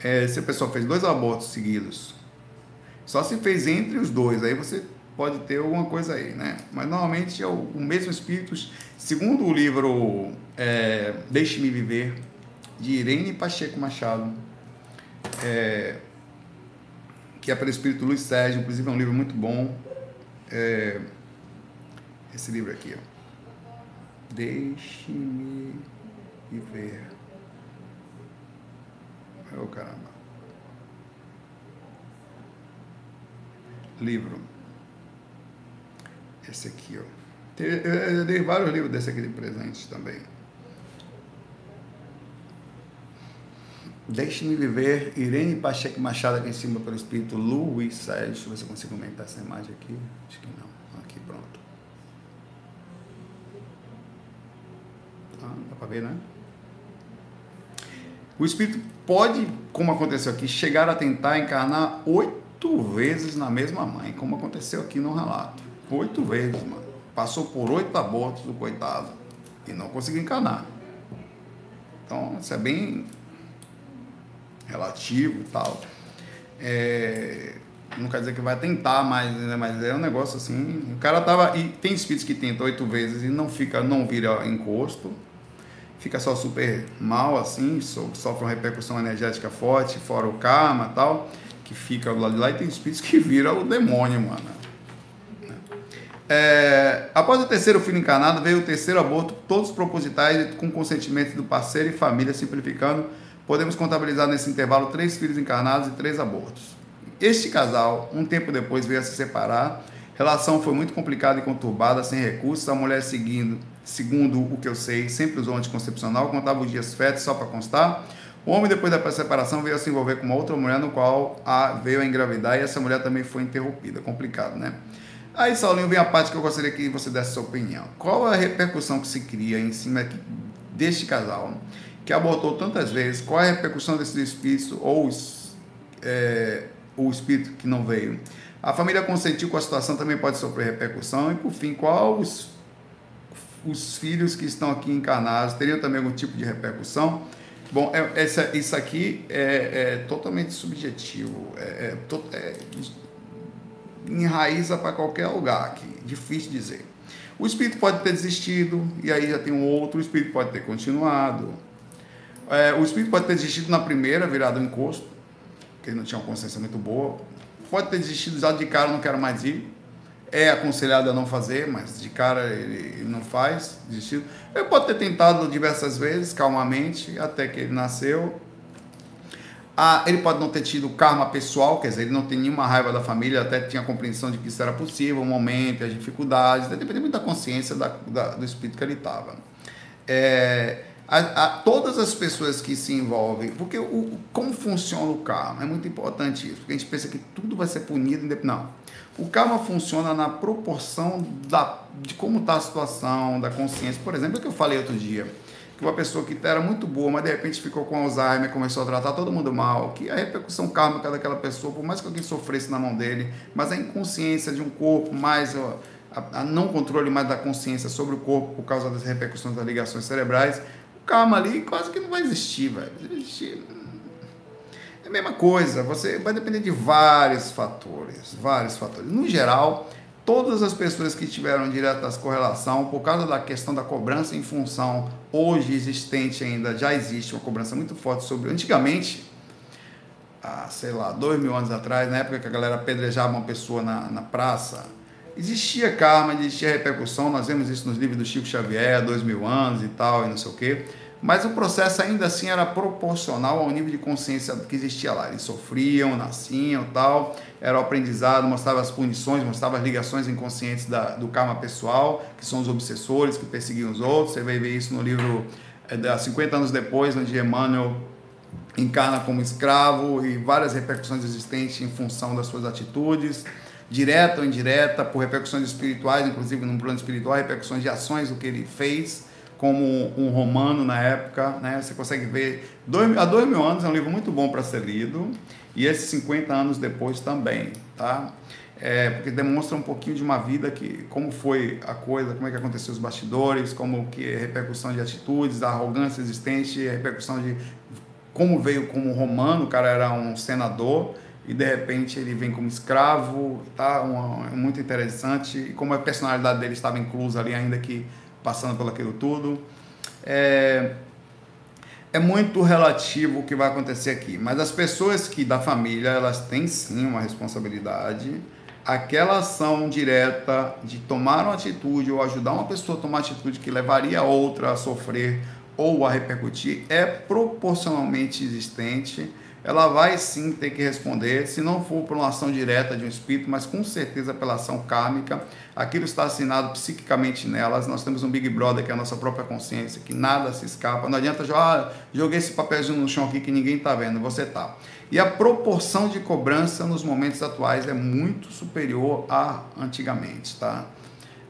É, se a pessoa fez dois abortos seguidos, só se fez entre os dois, aí você pode ter alguma coisa aí, né? Mas normalmente é o, o mesmo espírito, segundo o livro é, Deixe-me Viver, de Irene Pacheco Machado, é, que é pelo espírito Luiz Sérgio, inclusive é um livro muito bom. É, esse livro aqui, ó. Deixe-me viver. Ô oh, caramba. Livro. Esse aqui, ó. Eu dei vários livros desse aqui de presente também. Deixe-me viver, Irene Pacheco Machado aqui em cima pelo espírito Luiz Sérgio. Deixa eu ver se eu consigo aumentar essa imagem aqui. Acho que não. Aqui, pronto. Ah, dá para ver, né? O espírito pode, como aconteceu aqui, chegar a tentar encarnar oito vezes na mesma mãe, como aconteceu aqui no relato. Oito vezes, mano. Passou por oito abortos o coitado e não conseguiu encarnar. Então, isso é bem relativo e tal. É, não quer dizer que vai tentar mais, né? mas é um negócio assim. O cara tava. E tem espíritos que tentam oito vezes e não fica, não vira encosto fica só super mal assim, sofre uma repercussão energética forte, fora o karma tal, que fica do lado de lá e tem espíritos que viram o demônio, mano. É, após o terceiro filho encarnado, veio o terceiro aborto, todos propositais com consentimento do parceiro e família, simplificando, podemos contabilizar nesse intervalo três filhos encarnados e três abortos. Este casal, um tempo depois, veio a se separar. Relação foi muito complicada e conturbada, sem recursos, a mulher seguindo segundo o que eu sei, sempre usou anticoncepcional, contava os dias férteis só para constar. O homem, depois da separação, veio a se envolver com uma outra mulher, no qual a, veio a engravidar e essa mulher também foi interrompida. Complicado, né? Aí, Saulinho, vem a parte que eu gostaria que você desse sua opinião. Qual a repercussão que se cria em cima deste casal que abortou tantas vezes? Qual a repercussão desse espírito ou é, o espírito que não veio? A família consentiu com a situação também pode sofrer repercussão. E, por fim, qual os os filhos que estão aqui encarnados teriam também algum tipo de repercussão? Bom, é, essa, isso aqui é, é totalmente subjetivo, é, é, to, é enraiza para qualquer lugar aqui, difícil dizer. O espírito pode ter desistido, e aí já tem um outro, o espírito pode ter continuado. É, o espírito pode ter desistido na primeira, virado um encosto, que ele não tinha uma consciência muito boa. Pode ter desistido já de cara, não quero mais ir é aconselhado a não fazer, mas de cara ele não faz, desistiu. Ele pode ter tentado diversas vezes, calmamente, até que ele nasceu. Ah, ele pode não ter tido karma pessoal, quer dizer, ele não tem nenhuma raiva da família, até tinha compreensão de que isso era possível, o momento, as dificuldades, depende muito da consciência da, da, do espírito que ele estava. É, a, a, todas as pessoas que se envolvem, porque o, como funciona o karma? É muito importante isso, porque a gente pensa que tudo vai ser punido, não. O karma funciona na proporção da, de como está a situação, da consciência. Por exemplo, o que eu falei outro dia. que uma pessoa que era muito boa, mas de repente ficou com Alzheimer, começou a tratar todo mundo mal, que a repercussão kármica daquela pessoa, por mais que alguém sofresse na mão dele, mas a inconsciência de um corpo, mais a, a não controle mais da consciência sobre o corpo por causa das repercussões das ligações cerebrais, o karma ali quase que não vai existir, velho. Existir. É a mesma coisa, você vai depender de vários fatores, vários fatores. No geral, todas as pessoas que tiveram direta correlação, por causa da questão da cobrança em função hoje existente ainda, já existe uma cobrança muito forte sobre. Antigamente, há, sei lá, dois mil anos atrás, na época que a galera apedrejava uma pessoa na, na praça, existia karma, existia repercussão. Nós vemos isso nos livros do Chico Xavier, dois mil anos e tal, e não sei o quê. Mas o processo ainda assim era proporcional ao nível de consciência que existia lá. Eles sofriam, nasciam tal, era o aprendizado, mostrava as punições, mostrava as ligações inconscientes da, do karma pessoal, que são os obsessores que perseguiam os outros. Você vai ver isso no livro é, 50 anos depois, onde Emmanuel encarna como escravo e várias repercussões existentes em função das suas atitudes, direta ou indireta, por repercussões espirituais, inclusive no plano espiritual, repercussões de ações do que ele fez como um romano na época, né? Você consegue ver dois, há dois mil anos é um livro muito bom para ser lido e esses 50 anos depois também, tá? É, porque demonstra um pouquinho de uma vida que como foi a coisa, como é que aconteceu os bastidores, como que é repercussão de atitudes, a arrogância existente, a repercussão de como veio como romano, o cara era um senador e de repente ele vem como escravo, tá? Uma, muito interessante, e como a personalidade dele estava inclusa ali ainda que passando pelo aquilo tudo. É, é muito relativo o que vai acontecer aqui, mas as pessoas que da família, elas têm sim uma responsabilidade. Aquela ação direta de tomar uma atitude ou ajudar uma pessoa a tomar uma atitude que levaria a outra a sofrer ou a repercutir é proporcionalmente existente ela vai sim ter que responder, se não for por uma ação direta de um espírito, mas com certeza pela ação kármica. Aquilo está assinado psiquicamente nelas. Nós temos um Big Brother, que é a nossa própria consciência, que nada se escapa. Não adianta jogar, ah, joguei esse papelzinho no chão aqui que ninguém está vendo, você está. E a proporção de cobrança nos momentos atuais é muito superior a antigamente, tá?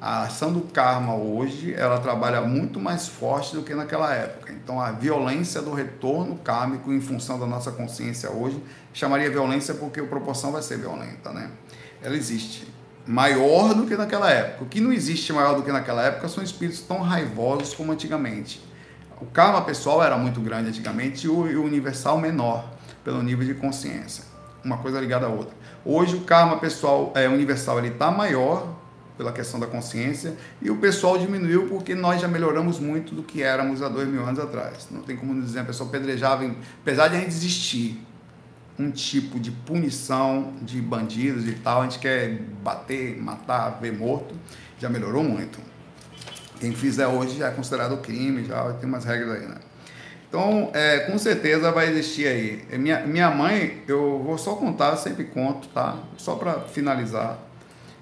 A ação do karma hoje ela trabalha muito mais forte do que naquela época. Então a violência do retorno kármico em função da nossa consciência hoje chamaria violência porque a proporção vai ser violenta, né? Ela existe maior do que naquela época. O que não existe maior do que naquela época são espíritos tão raivosos como antigamente. O karma pessoal era muito grande antigamente e o universal menor pelo nível de consciência. Uma coisa ligada à outra. Hoje o karma pessoal é universal ele está maior pela questão da consciência, e o pessoal diminuiu porque nós já melhoramos muito do que éramos há dois mil anos atrás. Não tem como dizer, a pessoa pedrejava, em, apesar de a gente existir um tipo de punição de bandidos e tal, a gente quer bater, matar, ver morto, já melhorou muito. Quem fizer hoje já é considerado crime, já tem umas regras aí, né? Então, é, com certeza vai existir aí. Minha, minha mãe, eu vou só contar, sempre conto, tá? Só para finalizar.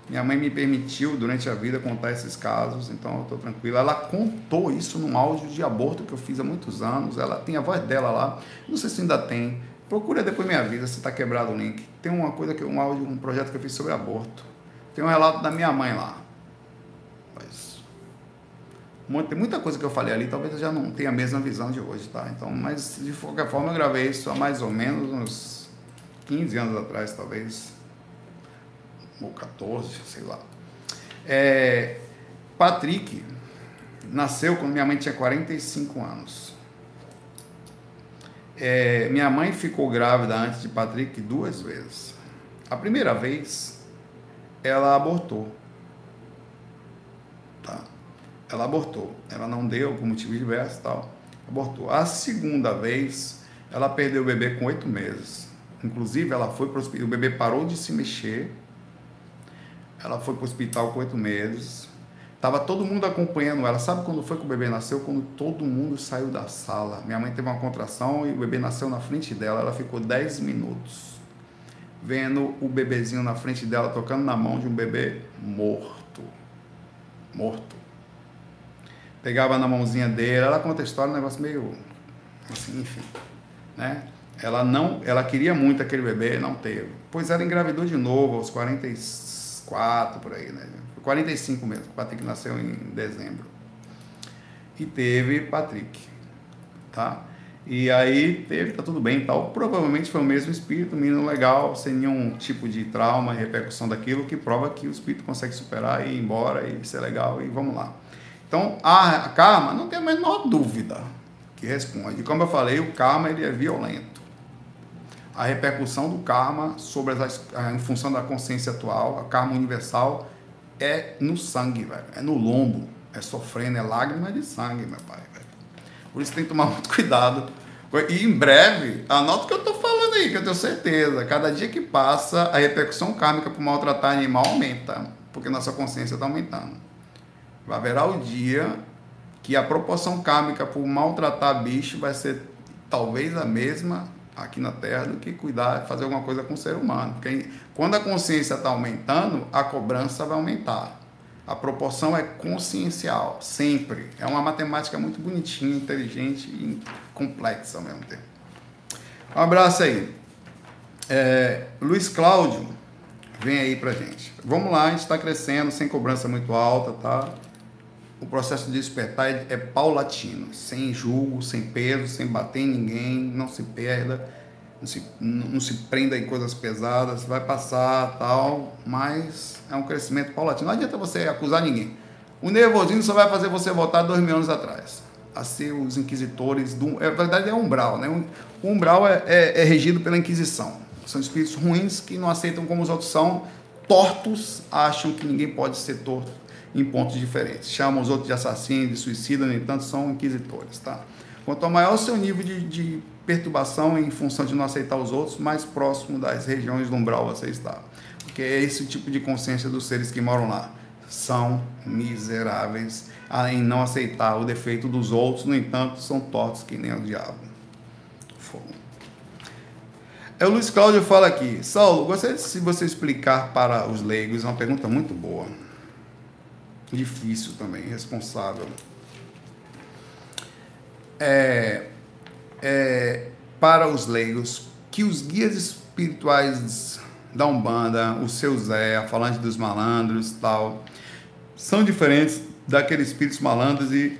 Minha mãe me permitiu durante a vida contar esses casos, então eu estou tranquilo. Ela contou isso num áudio de aborto que eu fiz há muitos anos. Ela tem a voz dela lá, não sei se ainda tem. Procura depois minha vida se está quebrado o link. Tem uma coisa que um áudio, um projeto que eu fiz sobre aborto. Tem um relato da minha mãe lá. Mas tem muita coisa que eu falei ali, talvez eu já não tenha a mesma visão de hoje, tá? Então, mas de qualquer forma eu gravei isso há mais ou menos uns 15 anos atrás, talvez ou 14, sei lá. É, Patrick nasceu quando minha mãe tinha 45 anos. É, minha mãe ficou grávida antes de Patrick duas vezes. A primeira vez, ela abortou. Tá? Ela abortou. Ela não deu por motivos diversos tal. Abortou. A segunda vez, ela perdeu o bebê com oito meses. Inclusive, ela foi para o hospital. O bebê parou de se mexer ela foi para o hospital com oito meses. Tava todo mundo acompanhando ela. Sabe quando foi que o bebê nasceu? Quando todo mundo saiu da sala. Minha mãe teve uma contração e o bebê nasceu na frente dela. Ela ficou 10 minutos vendo o bebezinho na frente dela, tocando na mão de um bebê morto. Morto. Pegava na mãozinha dele. Ela conta a história, um negócio meio assim, enfim, né? Ela não, ela queria muito aquele bebê, não teve. Pois ela engravidou de novo aos 46 44, por aí, né? 45 mesmo. Patrick nasceu em dezembro. E teve Patrick. tá? E aí teve, tá tudo bem e tal. Provavelmente foi o mesmo espírito, menino legal, sem nenhum tipo de trauma e repercussão daquilo, que prova que o espírito consegue superar e ir embora e ser legal e vamos lá. Então, a, a karma, não tem a menor dúvida que responde. Como eu falei, o karma ele é violento. A repercussão do karma sobre as, em função da consciência atual, a karma universal, é no sangue, velho. É no lombo. É sofrendo, é lágrima de sangue, meu pai. Velho. Por isso tem que tomar *laughs* muito cuidado. E em breve, anota o que eu estou falando aí, que eu tenho certeza. Cada dia que passa, a repercussão kármica por maltratar animal aumenta, porque nossa consciência está aumentando. Vai haverá o dia que a proporção kármica por maltratar bicho vai ser talvez a mesma aqui na Terra do que cuidar, fazer alguma coisa com o ser humano. Porque quando a consciência está aumentando, a cobrança vai aumentar. A proporção é consciencial, sempre. É uma matemática muito bonitinha, inteligente e complexa ao mesmo tempo. Um abraço aí. É, Luiz Cláudio, vem aí pra gente. Vamos lá, a gente está crescendo sem cobrança muito alta, tá? O processo de despertar é, é paulatino, sem julgo, sem peso, sem bater em ninguém, não se perda não se, não se prenda em coisas pesadas, vai passar tal, mas é um crescimento paulatino. Não adianta você acusar ninguém. O nervosismo só vai fazer você voltar dois mil anos atrás. A ser os inquisitores do. É, na verdade, é umbral, né? O umbral é, é, é regido pela Inquisição. São espíritos ruins que não aceitam como os outros são, tortos, acham que ninguém pode ser torto em pontos diferentes. Chamam os outros de assassinos, de suicida, no entanto, são inquisitores, tá? Quanto maior o seu nível de, de perturbação em função de não aceitar os outros, mais próximo das regiões do umbral você está. Porque é esse tipo de consciência dos seres que moram lá. São miseráveis em não aceitar o defeito dos outros, no entanto, são tortos que nem o diabo. Fogo. É o Luiz Cláudio fala aqui. Saulo, gostaria de se você explicar para os leigos, é uma pergunta muito boa. Difícil também, responsável. É, é, para os leigos que os guias espirituais da Umbanda, o seu Zé, a falante dos malandros tal, são diferentes daqueles espíritos malandros e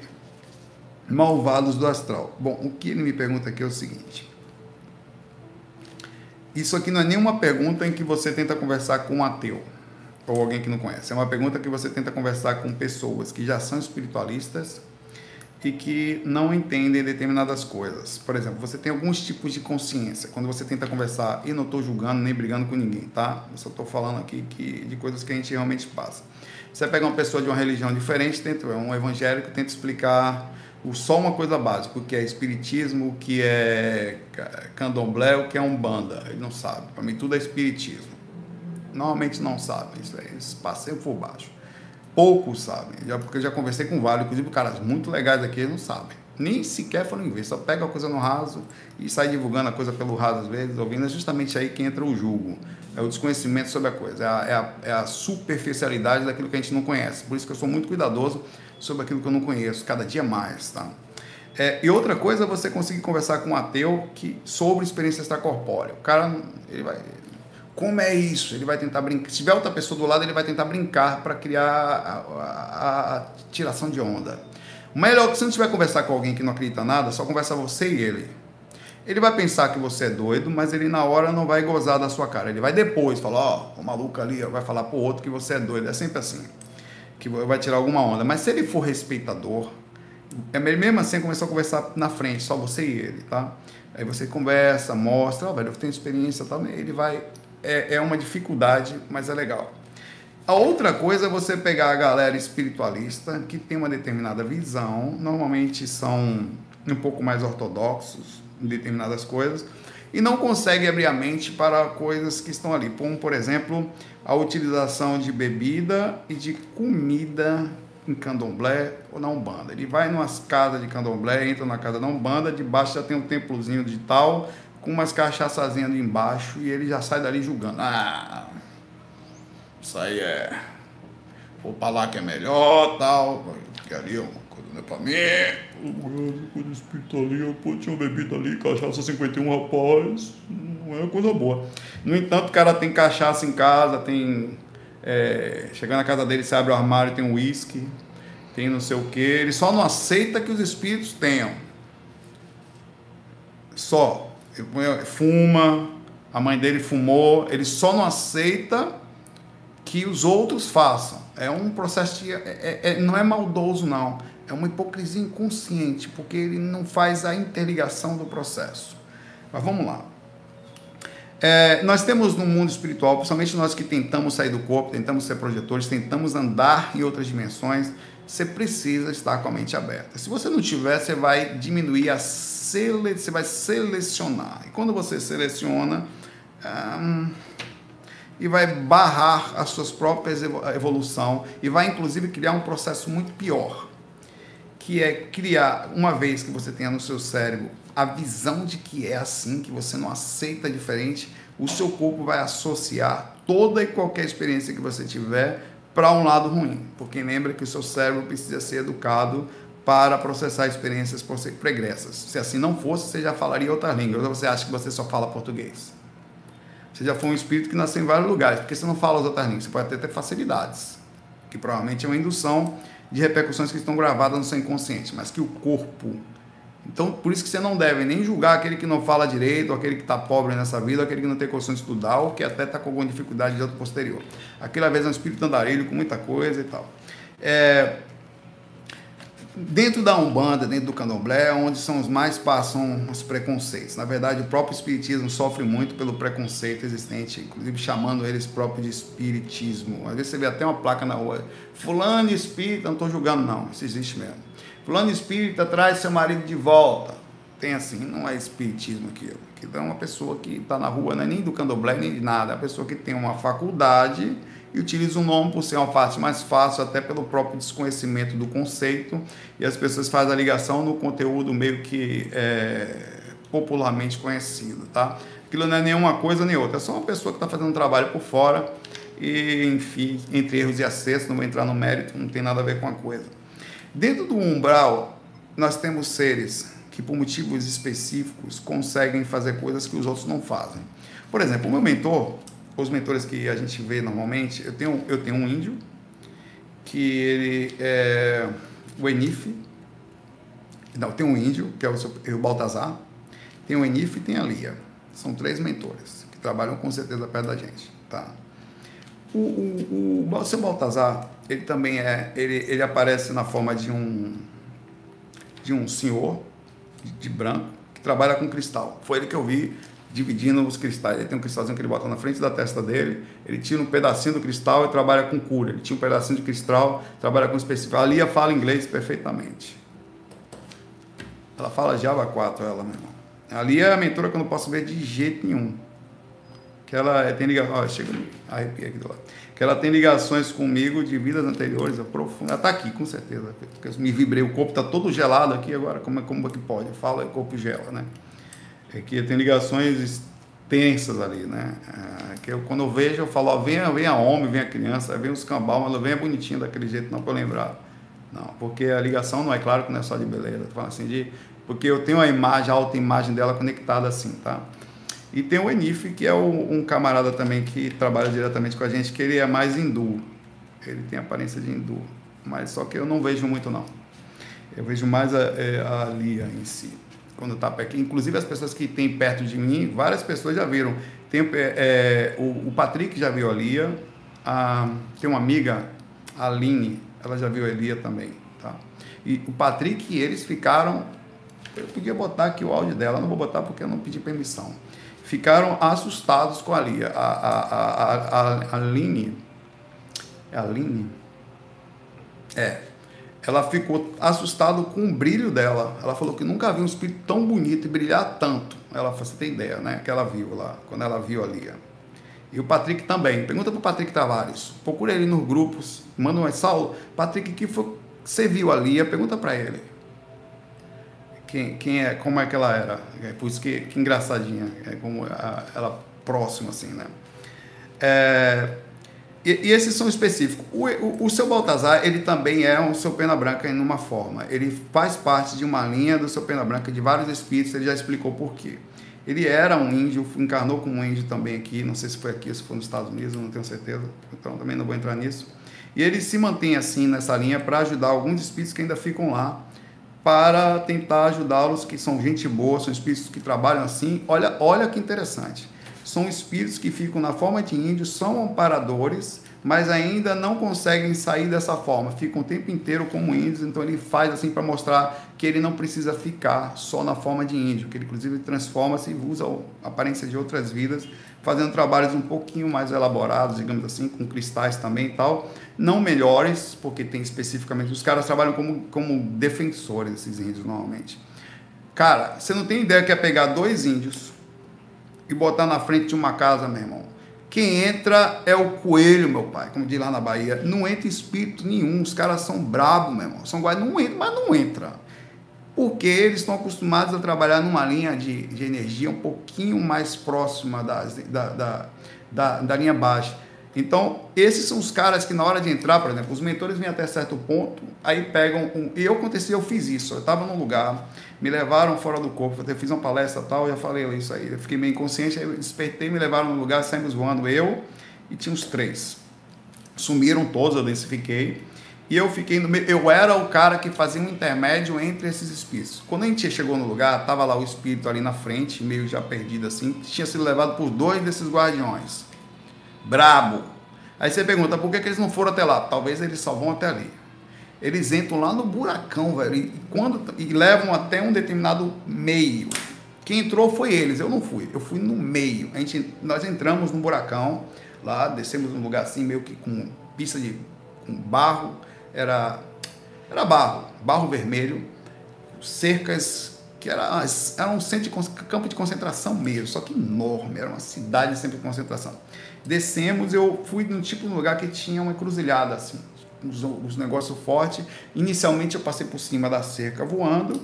malvados do astral. Bom, o que ele me pergunta aqui é o seguinte. Isso aqui não é nenhuma pergunta em que você tenta conversar com um ateu ou alguém que não conhece. É uma pergunta que você tenta conversar com pessoas que já são espiritualistas e que não entendem determinadas coisas. Por exemplo, você tem alguns tipos de consciência. Quando você tenta conversar, e não estou julgando nem brigando com ninguém, tá? Eu só estou falando aqui que, de coisas que a gente realmente passa. Você pega uma pessoa de uma religião diferente, tenta, um evangélico, tenta explicar só uma coisa básica, o que é espiritismo, o que é candomblé, o que é umbanda. Ele não sabe. Para mim, tudo é espiritismo. Normalmente não sabe. Isso aí, eles passam por baixo poucos sabem. Já, porque eu já conversei com vários, inclusive caras muito legais aqui, eles não sabem. Nem sequer foram em vez, só pega a coisa no raso e sai divulgando a coisa pelo raso às vezes, ouvindo. É justamente aí que entra o julgo. É o desconhecimento sobre a coisa, é a, é a, é a superficialidade daquilo que a gente não conhece. Por isso que eu sou muito cuidadoso sobre aquilo que eu não conheço, cada dia mais, tá? É, e outra coisa é você conseguir conversar com um ateu que, sobre experiência extracorpórea. O cara, ele vai, como é isso? Ele vai tentar brincar. Se tiver outra pessoa do lado, ele vai tentar brincar para criar a, a, a, tiração de onda. O melhor é que se não tiver conversar com alguém que não acredita nada, só conversa você e ele. Ele vai pensar que você é doido, mas ele na hora não vai gozar da sua cara. Ele vai depois falar, ó, oh, o maluco ali vai falar pro outro que você é doido. É sempre assim. Que vai tirar alguma onda. Mas se ele for respeitador, é mesmo assim começou a conversar na frente, só você e ele, tá? Aí você conversa, mostra, ó, oh, velho, eu tenho experiência, tá? Ele vai é, é uma dificuldade, mas é legal. A outra coisa é você pegar a galera espiritualista que tem uma determinada visão, normalmente são um pouco mais ortodoxos em determinadas coisas, e não consegue abrir a mente para coisas que estão ali. Como, por exemplo, a utilização de bebida e de comida em candomblé ou na Umbanda. Ele vai numas casas de candomblé, entra na casa da Umbanda, debaixo já tem um templozinho de tal, com umas cachaçazinhas ali embaixo e ele já sai dali julgando. Ah, isso aí é. Vou pra lá que é melhor, tal. Que ali é uma coisa não é pra mim. Coisa espiritualia, pô, tinha uma bebida ali, cachaça 51, rapaz. Não é coisa boa. No entanto, o cara tem cachaça em casa, tem. É, chegando na casa dele, você abre o armário, tem uísque, tem não sei o que. Ele só não aceita que os espíritos tenham Só. Fuma, a mãe dele fumou, ele só não aceita que os outros façam. É um processo de. É, é, é não é maldoso, não. É uma hipocrisia inconsciente, porque ele não faz a interligação do processo. Mas vamos lá. É, nós temos no mundo espiritual, principalmente nós que tentamos sair do corpo, tentamos ser projetores, tentamos andar em outras dimensões, você precisa estar com a mente aberta. Se você não tiver, você vai diminuir a sele... você vai selecionar. E quando você seleciona, hum, e vai barrar as suas próprias evolução e vai inclusive criar um processo muito pior, que é criar, uma vez que você tenha no seu cérebro a visão de que é assim, que você não aceita diferente, o seu corpo vai associar toda e qualquer experiência que você tiver para um lado ruim, porque lembra que o seu cérebro precisa ser educado para processar experiências pregressas. Se assim não fosse, você já falaria outra língua, ou você acha que você só fala português? Você já foi um espírito que nasceu em vários lugares, porque você não fala as outras línguas, você pode até ter facilidades, que provavelmente é uma indução de repercussões que estão gravadas no seu inconsciente, mas que o corpo então, por isso que você não deve nem julgar aquele que não fala direito, aquele que está pobre nessa vida, aquele que não tem condição de estudar, ou que até está com alguma dificuldade de outro posterior. Aquele, às vezes, é um espírito andarilho com muita coisa e tal. É, dentro da Umbanda, dentro do Candomblé, é onde são os mais passam os preconceitos. Na verdade, o próprio Espiritismo sofre muito pelo preconceito existente, inclusive chamando eles próprio de Espiritismo. Às vezes você vê até uma placa na rua, fulano espírita, não estou julgando não, isso existe mesmo Fulano espírita traz seu marido de volta. Tem assim, não é espiritismo aquilo. É uma pessoa que está na rua, não é nem do candomblé, nem de nada. É uma pessoa que tem uma faculdade e utiliza o nome por ser uma parte mais fácil, até pelo próprio desconhecimento do conceito. E as pessoas fazem a ligação no conteúdo meio que é, popularmente conhecido, tá? Aquilo não é nenhuma coisa nem outra. É só uma pessoa que está fazendo um trabalho por fora e, enfim, entre erros e acessos, não vou entrar no mérito, não tem nada a ver com a coisa. Dentro do umbral, nós temos seres que, por motivos específicos, conseguem fazer coisas que os outros não fazem. Por exemplo, o meu mentor, os mentores que a gente vê normalmente, eu tenho, eu tenho um índio, que ele é o Enif. Não, tem um índio, que é o, o Baltazar, tem o Enif e tem a Lia. São três mentores que trabalham com certeza perto da gente. Tá? O, o, o, o seu Baltazar, ele também é, ele, ele aparece na forma de um de um senhor de, de, branco que trabalha com cristal. Foi ele que eu vi dividindo os cristais. Ele tem um cristalzinho que ele bota na frente da testa dele, ele tira um pedacinho do cristal e trabalha com cura. Ele tinha um pedacinho de cristal, trabalha com específico. A Lia fala inglês perfeitamente. Ela fala Java 4, ela, meu irmão. A Lia é a mentora que eu não posso ver de jeito nenhum. Que ela tem ligação. Ó, chega, arrepia aqui do lado que ela tem ligações comigo de vidas anteriores, profundas. Ela está aqui, com certeza. Porque eu me vibrei, o corpo está todo gelado aqui agora. Como, é, como é que pode? Fala, o corpo gela, né? É que tem ligações tensas ali, né? É, que eu, quando eu vejo, eu falo, ó, venha, venha homem, venha criança, venha os cambal, mas não venha bonitinho daquele jeito, não, para lembrar. Não, porque a ligação não é claro que não é só de beleza, tô assim, de, porque eu tenho a imagem, a autoimagem dela conectada assim, tá? E tem o Enif, que é o, um camarada também que trabalha diretamente com a gente, que ele é mais hindu. Ele tem aparência de hindu, mas só que eu não vejo muito não. Eu vejo mais a, é, a Lia em si, quando está perto. Inclusive as pessoas que tem perto de mim, várias pessoas já viram. Tem, é, o, o, Patrick já viu a Lia, a, tem uma amiga, a Aline, ela já viu a Lia também. Tá? E o Patrick e eles ficaram. Eu podia botar aqui o áudio dela, não vou botar porque eu não pedi permissão ficaram assustados com a Lia. A, a, a, a, a Aline, é a Aline? É. Ela ficou assustada com o brilho dela. Ela falou que nunca viu um espírito tão bonito e brilhar tanto. Ela você tem ideia, né? Que ela viu lá, quando ela viu a Lia. E o Patrick também. Pergunta para o Patrick Tavares. Procura ele nos grupos. Manda um Saulo. Patrick, que foi, você viu a Lia? Pergunta para ele quem, quem é, como é que ela era. É por isso que, que engraçadinha, é como a, ela próxima assim, né? É, e, e, esses são específicos. O, o, o, seu Baltazar, ele também é um seu pena branca em uma forma. Ele faz parte de uma linha do seu pena branca de vários espíritos, ele já explicou por quê. Ele era um índio, encarnou como um índio também aqui, não sei se foi aqui, se foi nos Estados Unidos, não tenho certeza, então também não vou entrar nisso. E ele se mantém assim nessa linha para ajudar alguns espíritos que ainda ficam lá para tentar ajudá-los, que são gente boa, são espíritos que trabalham assim. Olha, olha que interessante. São espíritos que ficam na forma de índios, são amparadores, mas ainda não conseguem sair dessa forma, ficam o tempo inteiro como índios, então ele faz assim para mostrar que ele não precisa ficar só na forma de índio, que ele inclusive transforma-se e usa a aparência de outras vidas, fazendo trabalhos um pouquinho mais elaborados, digamos assim, com cristais também e tal, não melhores, porque tem especificamente, os caras trabalham como, como defensores desses índios normalmente. Cara, você não tem ideia que é pegar dois índios e botar na frente de uma casa, meu irmão, quem entra é o coelho, meu pai, como diz lá na Bahia. Não entra espírito nenhum. Os caras são bravos, meu irmão. São guardas, não entra, mas não entra. Porque eles estão acostumados a trabalhar numa linha de, de energia um pouquinho mais próxima das, da, da, da, da linha baixa. Então, esses são os caras que na hora de entrar, por exemplo, os mentores vêm até certo ponto, aí pegam um. E eu aconteci, eu fiz isso. Eu estava num lugar, me levaram fora do corpo, eu fiz uma palestra tal, já falei isso aí. Eu fiquei meio inconsciente, aí despertei, me levaram no lugar, saímos voando eu e tinha uns três. Sumiram todos, eu densifiquei. E eu fiquei no meio, eu era o cara que fazia um intermédio entre esses espíritos. Quando a gente chegou no lugar, tava lá o espírito ali na frente, meio já perdido assim, tinha sido levado por dois desses guardiões brabo. Aí você pergunta, por que, que eles não foram até lá? Talvez eles só vão até ali. Eles entram lá no buracão, velho, e, quando, e levam até um determinado meio. Quem entrou foi eles, eu não fui. Eu fui no meio. A gente, nós entramos no buracão, lá, descemos num lugar assim, meio que com pista de com barro. Era, era barro, barro vermelho, cercas que era, era um centro de campo de concentração mesmo, só que enorme, era uma cidade de centro de concentração. Descemos, eu fui num tipo de lugar que tinha uma encruzilhada, assim, os, os negócios fortes. Inicialmente eu passei por cima da cerca voando.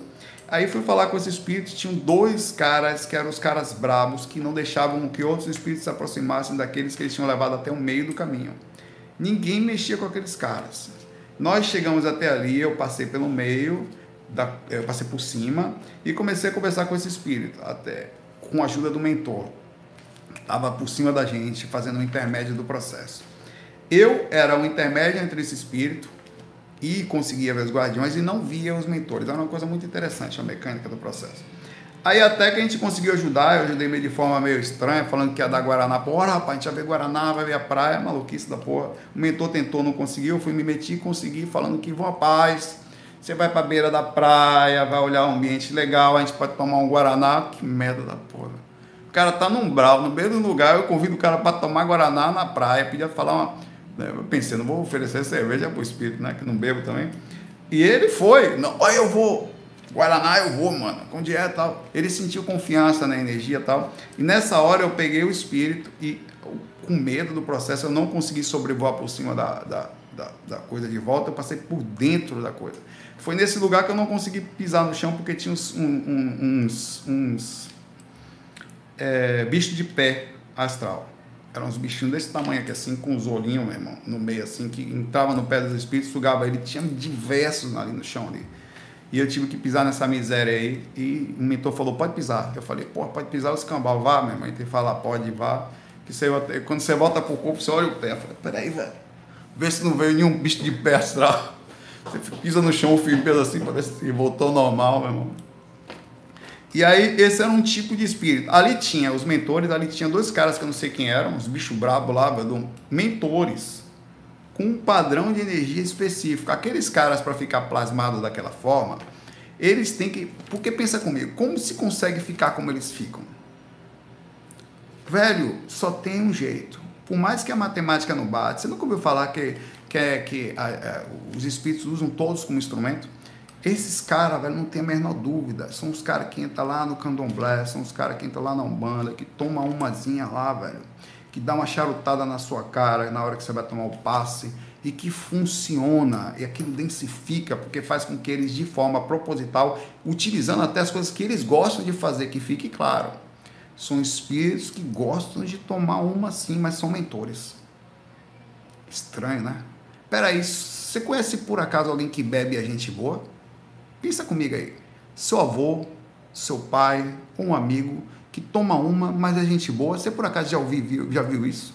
Aí fui falar com esse espírito, tinham dois caras que eram os caras brabos, que não deixavam que outros espíritos se aproximassem daqueles que eles tinham levado até o meio do caminho. Ninguém mexia com aqueles caras. Nós chegamos até ali, eu passei pelo meio, da, eu passei por cima e comecei a conversar com esse espírito, até com a ajuda do mentor estava por cima da gente, fazendo o intermédio do processo. Eu era o intermédio entre esse espírito e conseguia ver os guardiões e não via os mentores. Era uma coisa muito interessante a mecânica do processo. Aí até que a gente conseguiu ajudar, eu ajudei meio de forma meio estranha, falando que ia dar Guaraná. Porra, rapaz, a gente ia ver Guaraná, vai ver a praia, maluquice da porra. O mentor tentou, não conseguiu, eu fui me meti, consegui, falando que vão a paz. Você vai para a beira da praia, vai olhar um ambiente legal, a gente pode tomar um Guaraná. Que merda da porra cara tá num umbral, no meio do lugar, eu convido o cara para tomar Guaraná na praia, podia falar uma. Né, eu pensei, não vou oferecer cerveja pro espírito, né? Que não bebo também. E ele foi, não, eu vou, Guaraná eu vou, mano, com dieta e tal. Ele sentiu confiança na energia e tal. E nessa hora eu peguei o espírito e, com medo do processo, eu não consegui sobrevoar por cima da, da, da, da coisa de volta, eu passei por dentro da coisa. Foi nesse lugar que eu não consegui pisar no chão porque tinha uns, um, uns, uns é, bicho de pé astral. Eram uns bichinhos desse tamanho aqui, assim, com os olhinhos, meu irmão, no meio, assim, que entrava no pé dos espíritos, sugava ele. Tinha diversos ali no chão ali. E eu tive que pisar nessa miséria aí. E o mentor falou, pode pisar. Eu falei, pô, pode pisar o escambau, vá, meu irmão. Ele fala, pode, vá. Que você, quando você volta pro corpo, você olha o pé. Eu falei, peraí, velho. Vê se não veio nenhum bicho de pé astral. Você pisa no chão, o fio pesa assim, para ver se voltou normal, meu irmão. E aí, esse era um tipo de espírito. Ali tinha os mentores, ali tinha dois caras que eu não sei quem eram, uns bichos brabos lá, mentores, com um padrão de energia específico. Aqueles caras, para ficar plasmados daquela forma, eles têm que. Porque pensa comigo, como se consegue ficar como eles ficam? Velho, só tem um jeito. Por mais que a matemática não bate, você nunca ouviu falar que, que, que a, a, os espíritos usam todos como instrumento? Esses caras, velho, não tem a menor dúvida. São os caras que entram lá no candomblé, são os caras que entram lá na Umbanda, que toma umazinha lá, velho, que dá uma charutada na sua cara na hora que você vai tomar o passe e que funciona e aquilo densifica porque faz com que eles de forma proposital, utilizando até as coisas que eles gostam de fazer, que fique claro, são espíritos que gostam de tomar uma sim, mas são mentores. Estranho, né? Peraí, você conhece por acaso alguém que bebe a gente boa? Pensa comigo aí. Seu avô, seu pai, um amigo que toma uma, mas é gente boa. Você por acaso já, ouviu, já viu isso?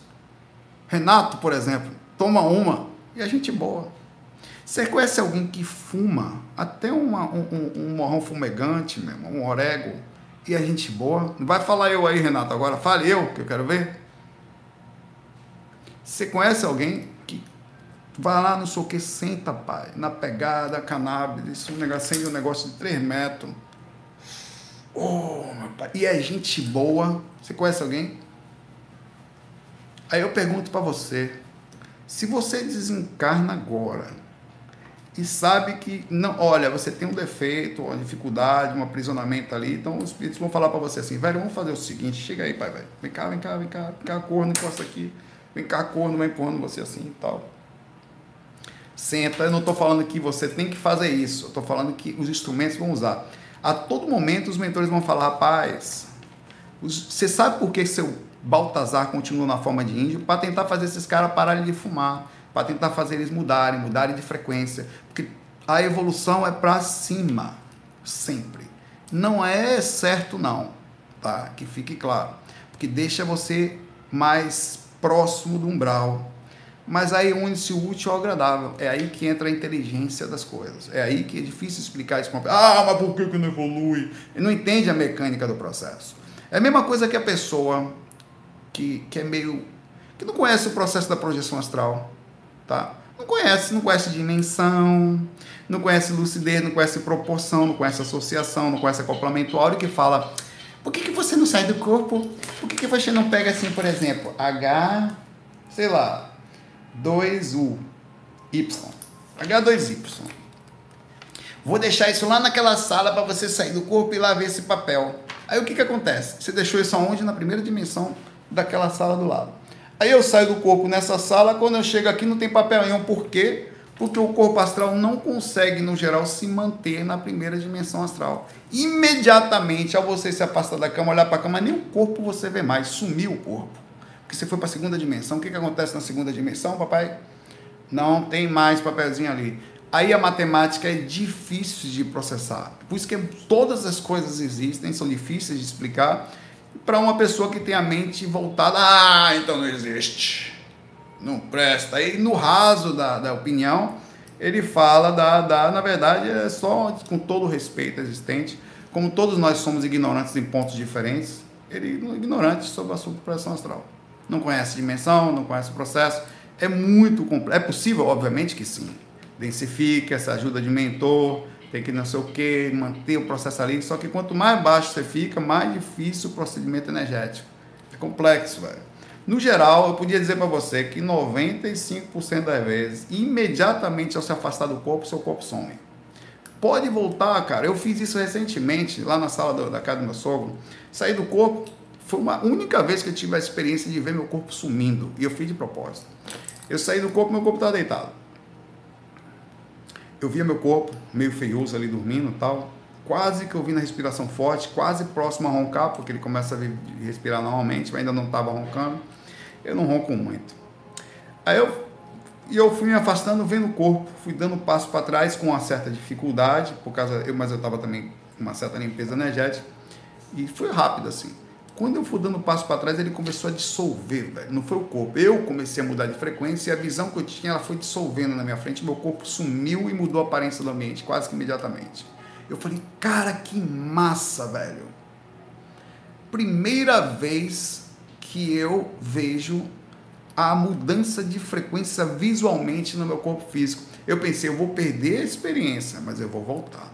Renato, por exemplo, toma uma e é gente boa. Você conhece alguém que fuma até uma, um, um, um morrão fumegante, mesmo, um orégano, e a gente boa? Não vai falar eu aí, Renato, agora. Fale eu, que eu quero ver. Você conhece alguém vai lá no sei o que, senta, pai, na pegada, cannabis, um negócio, um negócio de 3 metros. Oh, meu pai. E é gente boa. Você conhece alguém? Aí eu pergunto para você, se você desencarna agora e sabe que não, olha, você tem um defeito, uma dificuldade, um aprisionamento ali, então os espíritos vão falar para você assim, velho, vamos fazer o seguinte, chega aí, pai, velho, vem cá, vem cá, vem cá, vem cá, corno, encosta aqui, vem cá, corno, vai empurrando você assim e tal. Senta, eu não estou falando que você tem que fazer isso, eu estou falando que os instrumentos vão usar. A todo momento os mentores vão falar, rapaz, você sabe por que seu Baltazar continua na forma de índio? Para tentar fazer esses caras pararem de fumar, para tentar fazer eles mudarem, mudarem de frequência. Porque a evolução é para cima, sempre. Não é certo, não, tá? Que fique claro. Porque deixa você mais próximo do umbral. Mas aí une-se o útil ao agradável. É aí que entra a inteligência das coisas. É aí que é difícil explicar isso para uma pessoa. Ah, mas por que, que não evolui? Ele não entende a mecânica do processo. É a mesma coisa que a pessoa que, que é meio. que não conhece o processo da projeção astral. Tá? Não conhece, não conhece dimensão, não conhece lucidez, não conhece proporção, não conhece associação, não conhece acoplamento áureo, que fala, por que, que você não sai do corpo? Por que, que você não pega assim, por exemplo, H, sei lá, 2U, Y, H2Y. Vou deixar isso lá naquela sala para você sair do corpo e lá ver esse papel. Aí o que, que acontece? Você deixou isso aonde? Na primeira dimensão daquela sala do lado. Aí eu saio do corpo nessa sala, quando eu chego aqui não tem papel nenhum. Por quê? Porque o corpo astral não consegue, no geral, se manter na primeira dimensão astral. Imediatamente, ao você se afastar da cama, olhar para a cama, nem o corpo você vê mais, sumiu o corpo. Porque você foi para a segunda dimensão. O que, que acontece na segunda dimensão, papai? Não tem mais papelzinho ali. Aí a matemática é difícil de processar. Por isso que todas as coisas existem, são difíceis de explicar para uma pessoa que tem a mente voltada, ah, então não existe, não presta. Aí no raso da, da opinião, ele fala da, da, na verdade, é só com todo o respeito existente, como todos nós somos ignorantes em pontos diferentes, ele é ignorante sobre a sua pressão astral. Não conhece dimensão, não conhece o processo, é muito complexo. É possível, obviamente que sim. Densifica, essa ajuda de mentor, tem que não sei o que, manter o processo ali. Só que quanto mais baixo você fica, mais difícil o procedimento energético. É complexo, velho. No geral, eu podia dizer para você que 95% das vezes, imediatamente ao se afastar do corpo, seu corpo some. Pode voltar, cara. Eu fiz isso recentemente, lá na sala do, da casa do meu sogro. Saí do corpo, foi uma única vez que eu tive a experiência de ver meu corpo sumindo. E eu fiz de propósito. Eu saí do corpo, meu corpo estava deitado eu via meu corpo meio feioso ali dormindo tal. Quase que eu vi na respiração forte, quase próximo a roncar, porque ele começa a respirar normalmente, mas ainda não estava roncando. Eu não ronco muito. Aí eu, e eu fui me afastando, vendo o corpo, fui dando passo para trás com uma certa dificuldade, por causa, eu, mas eu estava também com uma certa limpeza energética. E foi rápido assim. Quando eu fui dando um passo para trás, ele começou a dissolver, velho. Não foi o corpo. Eu comecei a mudar de frequência e a visão que eu tinha, ela foi dissolvendo na minha frente. Meu corpo sumiu e mudou a aparência do ambiente, quase que imediatamente. Eu falei, cara, que massa, velho. Primeira vez que eu vejo a mudança de frequência visualmente no meu corpo físico. Eu pensei, eu vou perder a experiência, mas eu vou voltar.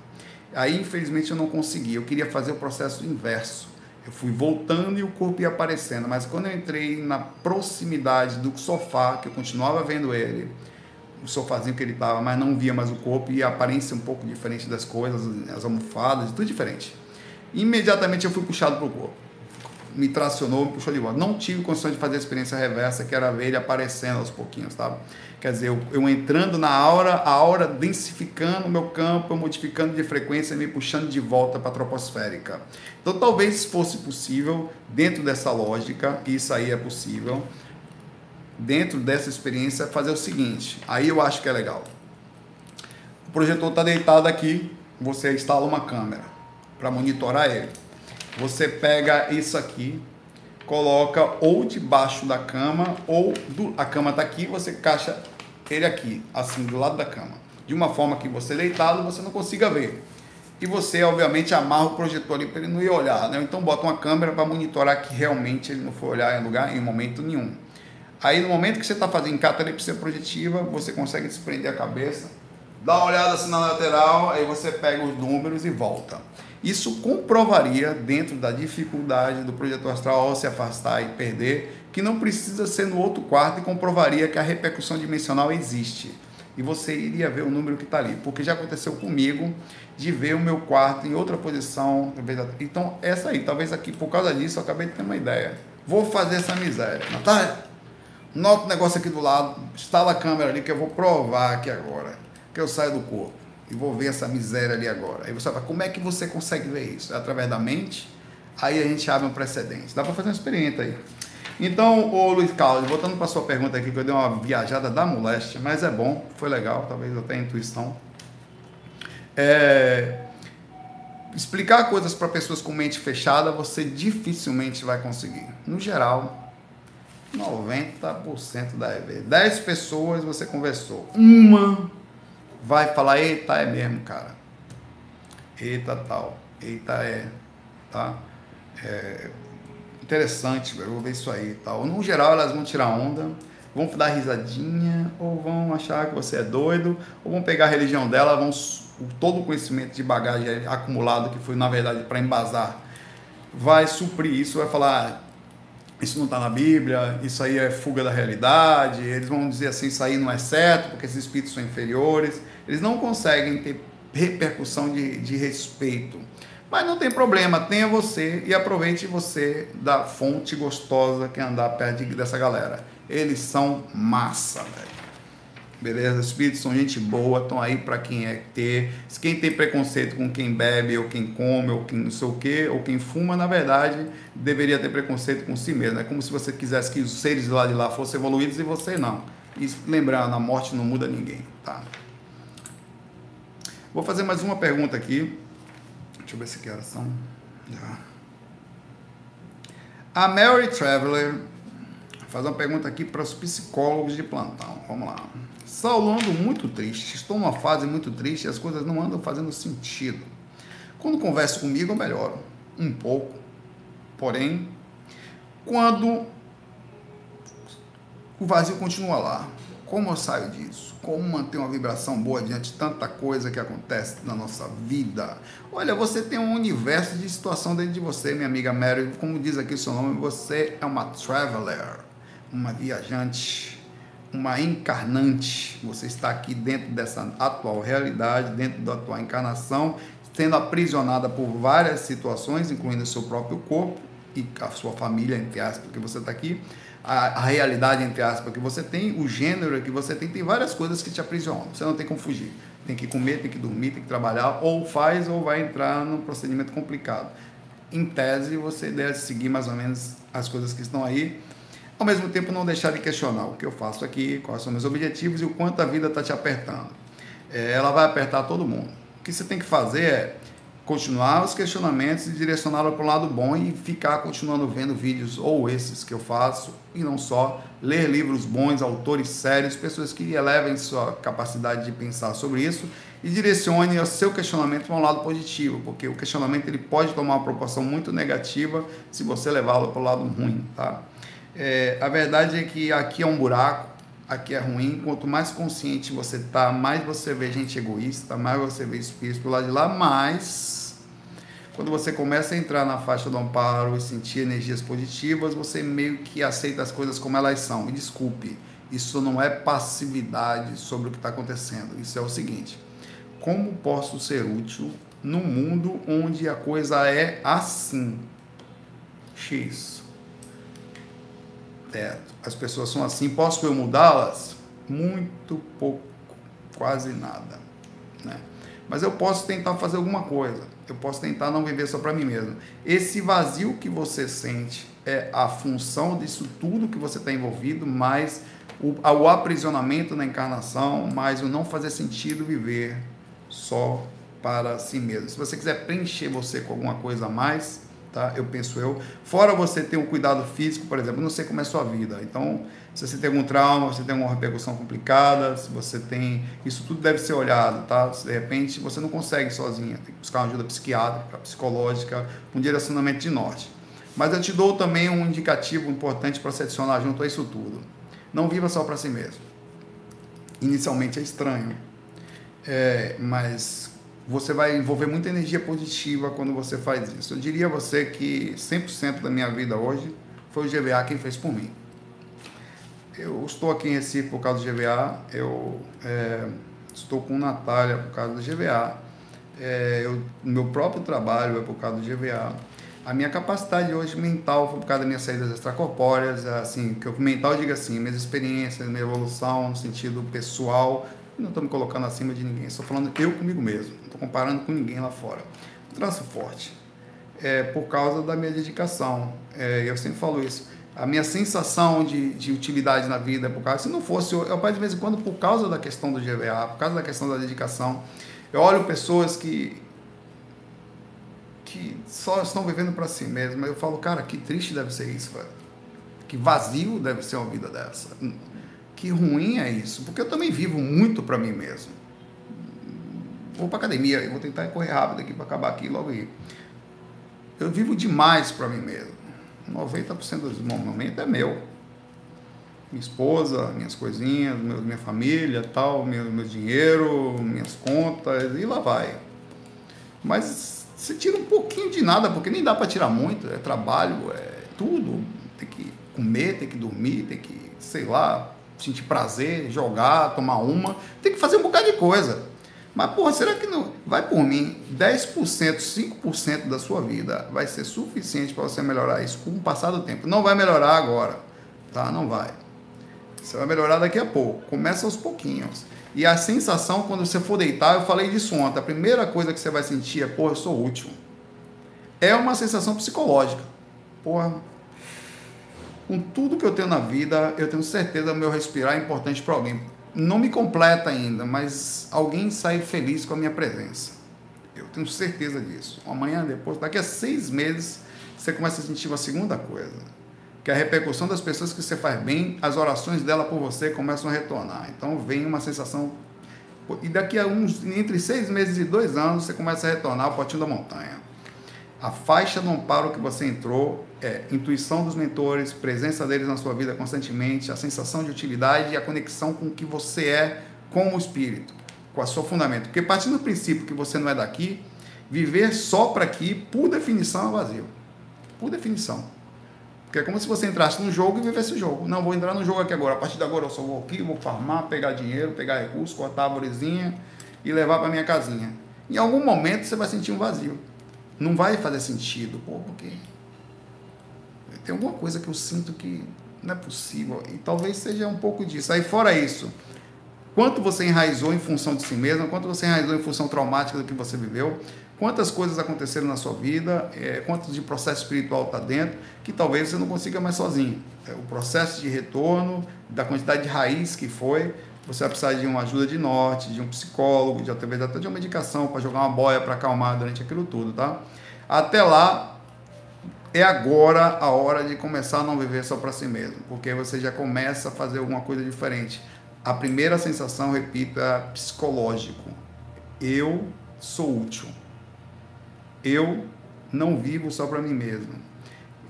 Aí, infelizmente, eu não consegui. Eu queria fazer o processo inverso eu fui voltando e o corpo ia aparecendo, mas quando eu entrei na proximidade do sofá, que eu continuava vendo ele, o sofazinho que ele estava, mas não via mais o corpo e a aparência um pouco diferente das coisas, as almofadas, tudo diferente. Imediatamente eu fui puxado para o corpo. Me tracionou, me puxou de volta. Não tive condições de fazer a experiência reversa, que era ver ele aparecendo aos pouquinhos, tá? Quer dizer, eu, eu entrando na aura, a aura densificando o meu campo, modificando de frequência, me puxando de volta para a troposférica. Então, talvez fosse possível, dentro dessa lógica, isso aí é possível, dentro dessa experiência, fazer o seguinte. Aí eu acho que é legal. O projetor está deitado aqui, você instala uma câmera para monitorar ele. Você pega isso aqui, coloca ou debaixo da cama, ou do, a cama está aqui, você encaixa ele aqui, assim, do lado da cama. de uma forma que você deitado você não consiga ver. E você, obviamente, amarra o projetor ali para ele não ir olhar, né? Então bota uma câmera para monitorar que realmente ele não for olhar em lugar em momento nenhum. Aí no momento que você está fazendo catalepsia projetiva, você consegue desprender a cabeça, dá uma olhada assim na lateral, aí você pega os números e volta. Isso comprovaria, dentro da dificuldade do projetor astral ao se afastar e perder, que não precisa ser no outro quarto e comprovaria que a repercussão dimensional existe. E você iria ver o número que está ali. Porque já aconteceu comigo de ver o meu quarto em outra posição. Então, essa aí, talvez aqui, por causa disso, eu acabei de ter uma ideia. Vou fazer essa miséria. Natália, nota o negócio aqui do lado, instala a câmera ali que eu vou provar aqui agora. Que eu saio do corpo. E vou ver essa miséria ali agora. Aí você fala, como é que você consegue ver isso? É através da mente? Aí a gente abre um precedente. Dá para fazer um experiência aí. Então, o Luiz Carlos, voltando para sua pergunta aqui, que eu dei uma viajada da moléstia, mas é bom, foi legal, talvez tenha intuição. É, explicar coisas para pessoas com mente fechada, você dificilmente vai conseguir. No geral, 90% da vez. 10 pessoas você conversou. Uma vai falar, eita, é mesmo, cara. Eita, tal. Eita, é. Tá? É, interessante, eu vou ver isso aí tal. No geral, elas vão tirar onda, vão dar risadinha, ou vão achar que você é doido, ou vão pegar a religião dela, vão todo o conhecimento de bagagem acumulado que foi na verdade para embasar, vai suprir isso, vai falar isso não está na Bíblia, isso aí é fuga da realidade, eles vão dizer assim, isso aí não é certo, porque esses espíritos são inferiores, eles não conseguem ter repercussão de, de respeito. Mas não tem problema, tenha você e aproveite você da fonte gostosa que é andar perto dessa galera. Eles são massa, velho. Beleza? Os espíritos são gente boa, estão aí para quem é ter. Quem tem preconceito com quem bebe, ou quem come, ou quem não sei o quê, ou quem fuma, na verdade, deveria ter preconceito com si mesmo. É como se você quisesse que os seres lá de lá fossem evoluídos e você não. E lembrando, a morte não muda ninguém, tá? Vou fazer mais uma pergunta aqui. Deixa eu ver se que horas são. Já. A Mary Traveler faz uma pergunta aqui para os psicólogos de plantão. Vamos lá. Saulo ando muito triste. Estou numa fase muito triste e as coisas não andam fazendo sentido. Quando converso comigo, eu melhoro um pouco. Porém, quando o vazio continua lá, como eu saio disso? Como manter uma vibração boa diante de tanta coisa que acontece na nossa vida? Olha, você tem um universo de situação dentro de você, minha amiga Mary. Como diz aqui o seu nome, você é uma traveler, uma viajante, uma encarnante. Você está aqui dentro dessa atual realidade, dentro da atual encarnação, sendo aprisionada por várias situações, incluindo o seu próprio corpo e a sua família, entre aspas, porque você está aqui a, a, realidade, entre aspas, que você tem, o gênero que você tem, tem várias coisas que te aprisionam. Você não tem como fugir. Tem que comer, tem que dormir, tem que trabalhar, ou faz ou vai entrar num procedimento complicado. Em tese, você deve seguir mais ou menos as coisas que estão aí. Ao mesmo tempo, não deixar de questionar o que eu faço aqui, quais são meus objetivos e o quanto a vida está te apertando. É, ela vai apertar todo mundo. O que você tem que fazer é continuar os questionamentos e direcioná-lo para o lado bom e ficar continuando vendo vídeos ou esses que eu faço e não só, ler livros bons, autores sérios, pessoas que elevem sua capacidade de pensar sobre isso e direcione o seu questionamento para um lado positivo, porque o questionamento ele pode tomar uma proporção muito negativa se você levá-lo para o lado ruim, tá? É, a verdade é que aqui é um buraco, aqui é ruim. Quanto mais consciente você tá, mais você vê gente egoísta, mais você vê espírito lado de lá, mais quando você começa a entrar na faixa do amparo e sentir energias positivas, você meio que aceita as coisas como elas são. E desculpe, isso não é passividade sobre o que está acontecendo. Isso é o seguinte: como posso ser útil num mundo onde a coisa é assim? X teto. As pessoas são assim. Posso eu mudá-las? Muito pouco, quase nada. Né? Mas eu posso tentar fazer alguma coisa. Eu posso tentar não viver só para mim mesmo. Esse vazio que você sente é a função disso tudo que você está envolvido, mais o, o aprisionamento na encarnação, mais o não fazer sentido viver só para si mesmo. Se você quiser preencher você com alguma coisa a mais, tá? Eu penso eu. Fora você ter um cuidado físico, por exemplo, não sei como é a sua vida. Então, se você tem algum trauma, se você tem alguma repercussão complicada, se você tem. Isso tudo deve ser olhado, tá? Se de repente você não consegue sozinha, tem que buscar uma ajuda psiquiátrica, psicológica, um direcionamento de norte. Mas eu te dou também um indicativo importante para se adicionar junto a isso tudo. Não viva só para si mesmo. Inicialmente é estranho, é, mas você vai envolver muita energia positiva quando você faz isso. Eu diria a você que 100% da minha vida hoje foi o GVA quem fez por mim. Eu estou aqui em Recife por causa do GVA, eu é, estou com Natália por causa do GVA, é, eu, meu próprio trabalho é por causa do GVA. A minha capacidade hoje mental foi por causa das minhas saídas extracorpóreas, assim, que eu mental diga assim, minhas experiências, minha evolução no sentido pessoal, não estou me colocando acima de ninguém, estou falando eu comigo mesmo, não estou comparando com ninguém lá fora. Traço forte, é por causa da minha dedicação, é, eu sempre falo isso, a minha sensação de, de utilidade na vida, por causa, se não fosse, eu, eu de vez em quando, por causa da questão do GVA, por causa da questão da dedicação, eu olho pessoas que que só estão vivendo para si mesmo. Eu falo, cara, que triste deve ser isso, velho. Que vazio deve ser uma vida dessa. Que ruim é isso, porque eu também vivo muito para mim mesmo. Vou para academia, eu vou tentar correr rápido aqui para acabar aqui logo. Eu vivo demais para mim mesmo. 90% dos momentos é meu. Minha esposa, minhas coisinhas, minha família, tal, meu, meu dinheiro, minhas contas e lá vai. Mas você tira um pouquinho de nada, porque nem dá para tirar muito, é trabalho, é tudo. Tem que comer, tem que dormir, tem que, sei lá, sentir prazer, jogar, tomar uma, tem que fazer um bocado de coisa. Mas, porra, será que não. Vai por mim, 10%, 5% da sua vida vai ser suficiente para você melhorar isso com o passar do tempo. Não vai melhorar agora, tá? Não vai. Você vai melhorar daqui a pouco. Começa aos pouquinhos. E a sensação, quando você for deitar, eu falei disso ontem, a primeira coisa que você vai sentir é, porra, eu sou útil. É uma sensação psicológica. Porra, com tudo que eu tenho na vida, eu tenho certeza que o meu respirar é importante para alguém. Não me completa ainda, mas alguém sai feliz com a minha presença. Eu tenho certeza disso. Amanhã, depois, daqui a seis meses, você começa a sentir uma segunda coisa que a repercussão das pessoas que você faz bem, as orações dela por você começam a retornar. Então vem uma sensação. E daqui a uns, entre seis meses e dois anos, você começa a retornar ao potinho da montanha. A faixa do amparo que você entrou é intuição dos mentores, presença deles na sua vida constantemente, a sensação de utilidade e a conexão com o que você é com o espírito, com a sua fundamento. Porque partindo do princípio que você não é daqui, viver só para aqui, por definição, é vazio. Por definição. Porque é como se você entrasse num jogo e vivesse o jogo. Não, vou entrar no jogo aqui agora. A partir de agora eu só vou aqui, vou farmar, pegar dinheiro, pegar recursos, cortar a arvorezinha e levar para minha casinha. Em algum momento você vai sentir um vazio. Não vai fazer sentido, pô, porque tem alguma coisa que eu sinto que não é possível. E talvez seja um pouco disso. Aí fora isso, quanto você enraizou em função de si mesmo, quanto você enraizou em função traumática do que você viveu, quantas coisas aconteceram na sua vida, é, quanto de processo espiritual está dentro, que talvez você não consiga mais sozinho. É, o processo de retorno, da quantidade de raiz que foi, você vai precisar de uma ajuda de norte, de um psicólogo, de talvez até de uma medicação para jogar uma boia para acalmar durante aquilo tudo, tá? Até lá, é agora a hora de começar a não viver só para si mesmo, porque você já começa a fazer alguma coisa diferente. A primeira sensação, repito, é psicológico. Eu sou útil eu não vivo só para mim mesmo.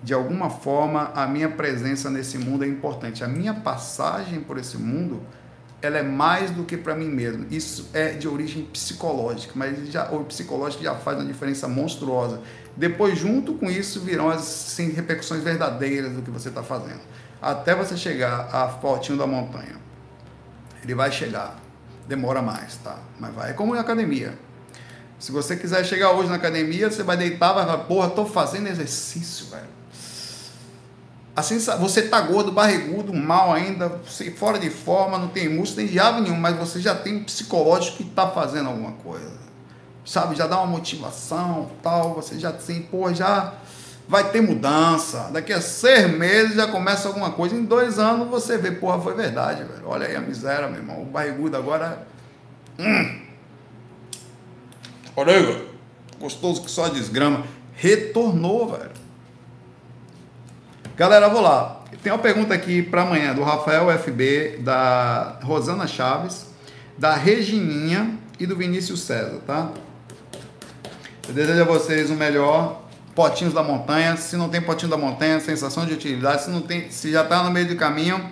De alguma forma, a minha presença nesse mundo é importante. A minha passagem por esse mundo, ela é mais do que para mim mesmo. Isso é de origem psicológica, mas já, o psicológico já faz uma diferença monstruosa. Depois, junto com isso, virão as sim, repercussões verdadeiras do que você está fazendo. Até você chegar a Fortinho da Montanha. Ele vai chegar. Demora mais, tá? Mas vai. É como em academia. Se você quiser chegar hoje na academia, você vai deitar, vai falar, porra, tô fazendo exercício, velho. Assim, você tá gordo, barrigudo, mal ainda, fora de forma, não tem músculo, nem diabo nenhum, mas você já tem um psicológico que tá fazendo alguma coisa. Sabe, já dá uma motivação, tal, você já tem, porra, já vai ter mudança. Daqui a seis meses já começa alguma coisa. Em dois anos você vê, porra, foi verdade, velho. Olha aí a miséria, meu irmão. O barrigudo agora. Hum, Orega, gostoso que só desgrama. retornou, velho. Galera, vou lá. Tem uma pergunta aqui para amanhã do Rafael FB, da Rosana Chaves, da Regininha e do Vinícius César, tá? Eu desejo a vocês o melhor. Potinhos da montanha. Se não tem potinho da montanha, sensação de utilidade. Se não tem, se já está no meio do caminho,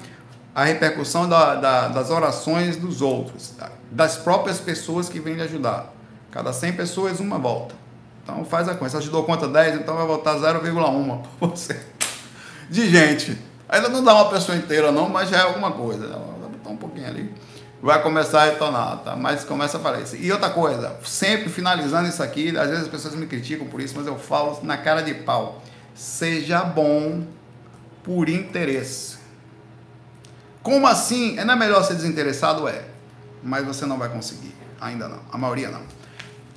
a repercussão da, da, das orações dos outros, das próprias pessoas que vêm lhe ajudar. Cada 100 pessoas, uma volta. Então faz a conta. Se ajudou conta 10, então vai voltar 0,1 para você. De gente. Ainda não dá uma pessoa inteira não, mas já é alguma coisa. Vai botar um pouquinho ali vai começar a retornar, tá? Mas começa a aparecer. E outra coisa, sempre finalizando isso aqui, às vezes as pessoas me criticam por isso, mas eu falo na cara de pau. Seja bom por interesse. Como assim? É não é melhor ser desinteressado? É. Mas você não vai conseguir. Ainda não. A maioria não.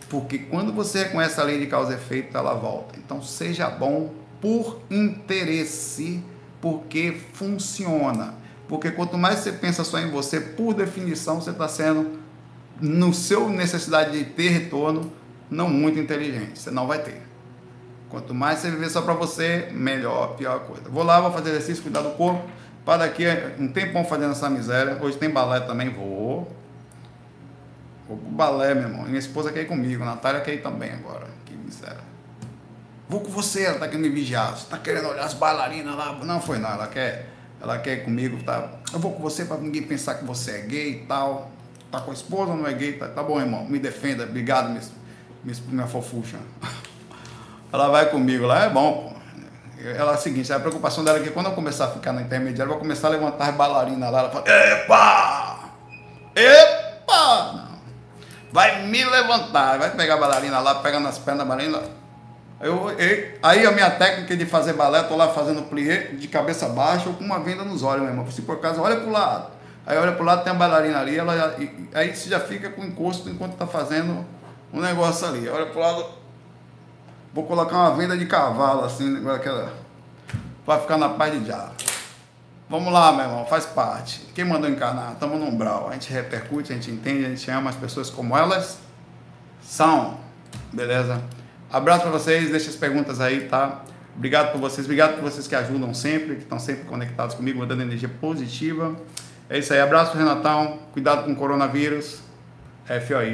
Porque quando você reconhece a lei de causa e efeito, ela volta. Então seja bom por interesse, porque funciona. Porque quanto mais você pensa só em você, por definição, você está sendo, no seu necessidade de ter retorno, não muito inteligente. Você não vai ter. Quanto mais você viver só para você, melhor, pior coisa. Vou lá, vou fazer exercício, cuidar do corpo. Para daqui um tempão fazendo essa miséria. Hoje tem balé também, vou. Vou pro balé, meu irmão. Minha esposa quer ir comigo, a Natália quer ir também agora. Que miséria. Vou com você, ela tá querendo me vigiar. Você tá querendo olhar as bailarinas lá? Não foi não, ela quer ela quer comigo, tá? Eu vou com você para ninguém pensar que você é gay e tal. Tá com a esposa ou não é gay? Tá, tá bom, irmão, me defenda, obrigado, minha, minha, minha fofucha. Ela vai comigo lá, é bom, pô. Ela é a seguinte, a preocupação dela é que quando eu começar a ficar na intermediária, eu vou começar a levantar as bailarinas lá. Ela fala, epa! Epa! Não. Vai me levantar, vai pegar a bailarina lá, pega nas pernas da bailarina eu, eu, aí a minha técnica de fazer balé, tô lá fazendo plié de cabeça baixa ou com uma venda nos olhos, meu irmão. Se por acaso, olha pro lado. Aí olha pro lado, tem a bailarina ali, ela, aí você já fica com encosto enquanto tá fazendo um negócio ali. Olha pro lado, vou colocar uma venda de cavalo, assim, aquela, pra ficar na paz de já. Vamos lá, meu irmão, faz parte. Quem mandou encarnar? Estamos no umbral. A gente repercute, a gente entende, a gente ama as pessoas como elas são. Beleza? Abraço para vocês, deixa as perguntas aí, tá? Obrigado por vocês, obrigado por vocês que ajudam sempre, que estão sempre conectados comigo, mandando energia positiva. É isso aí, abraço Renatão, cuidado com o coronavírus. FOI.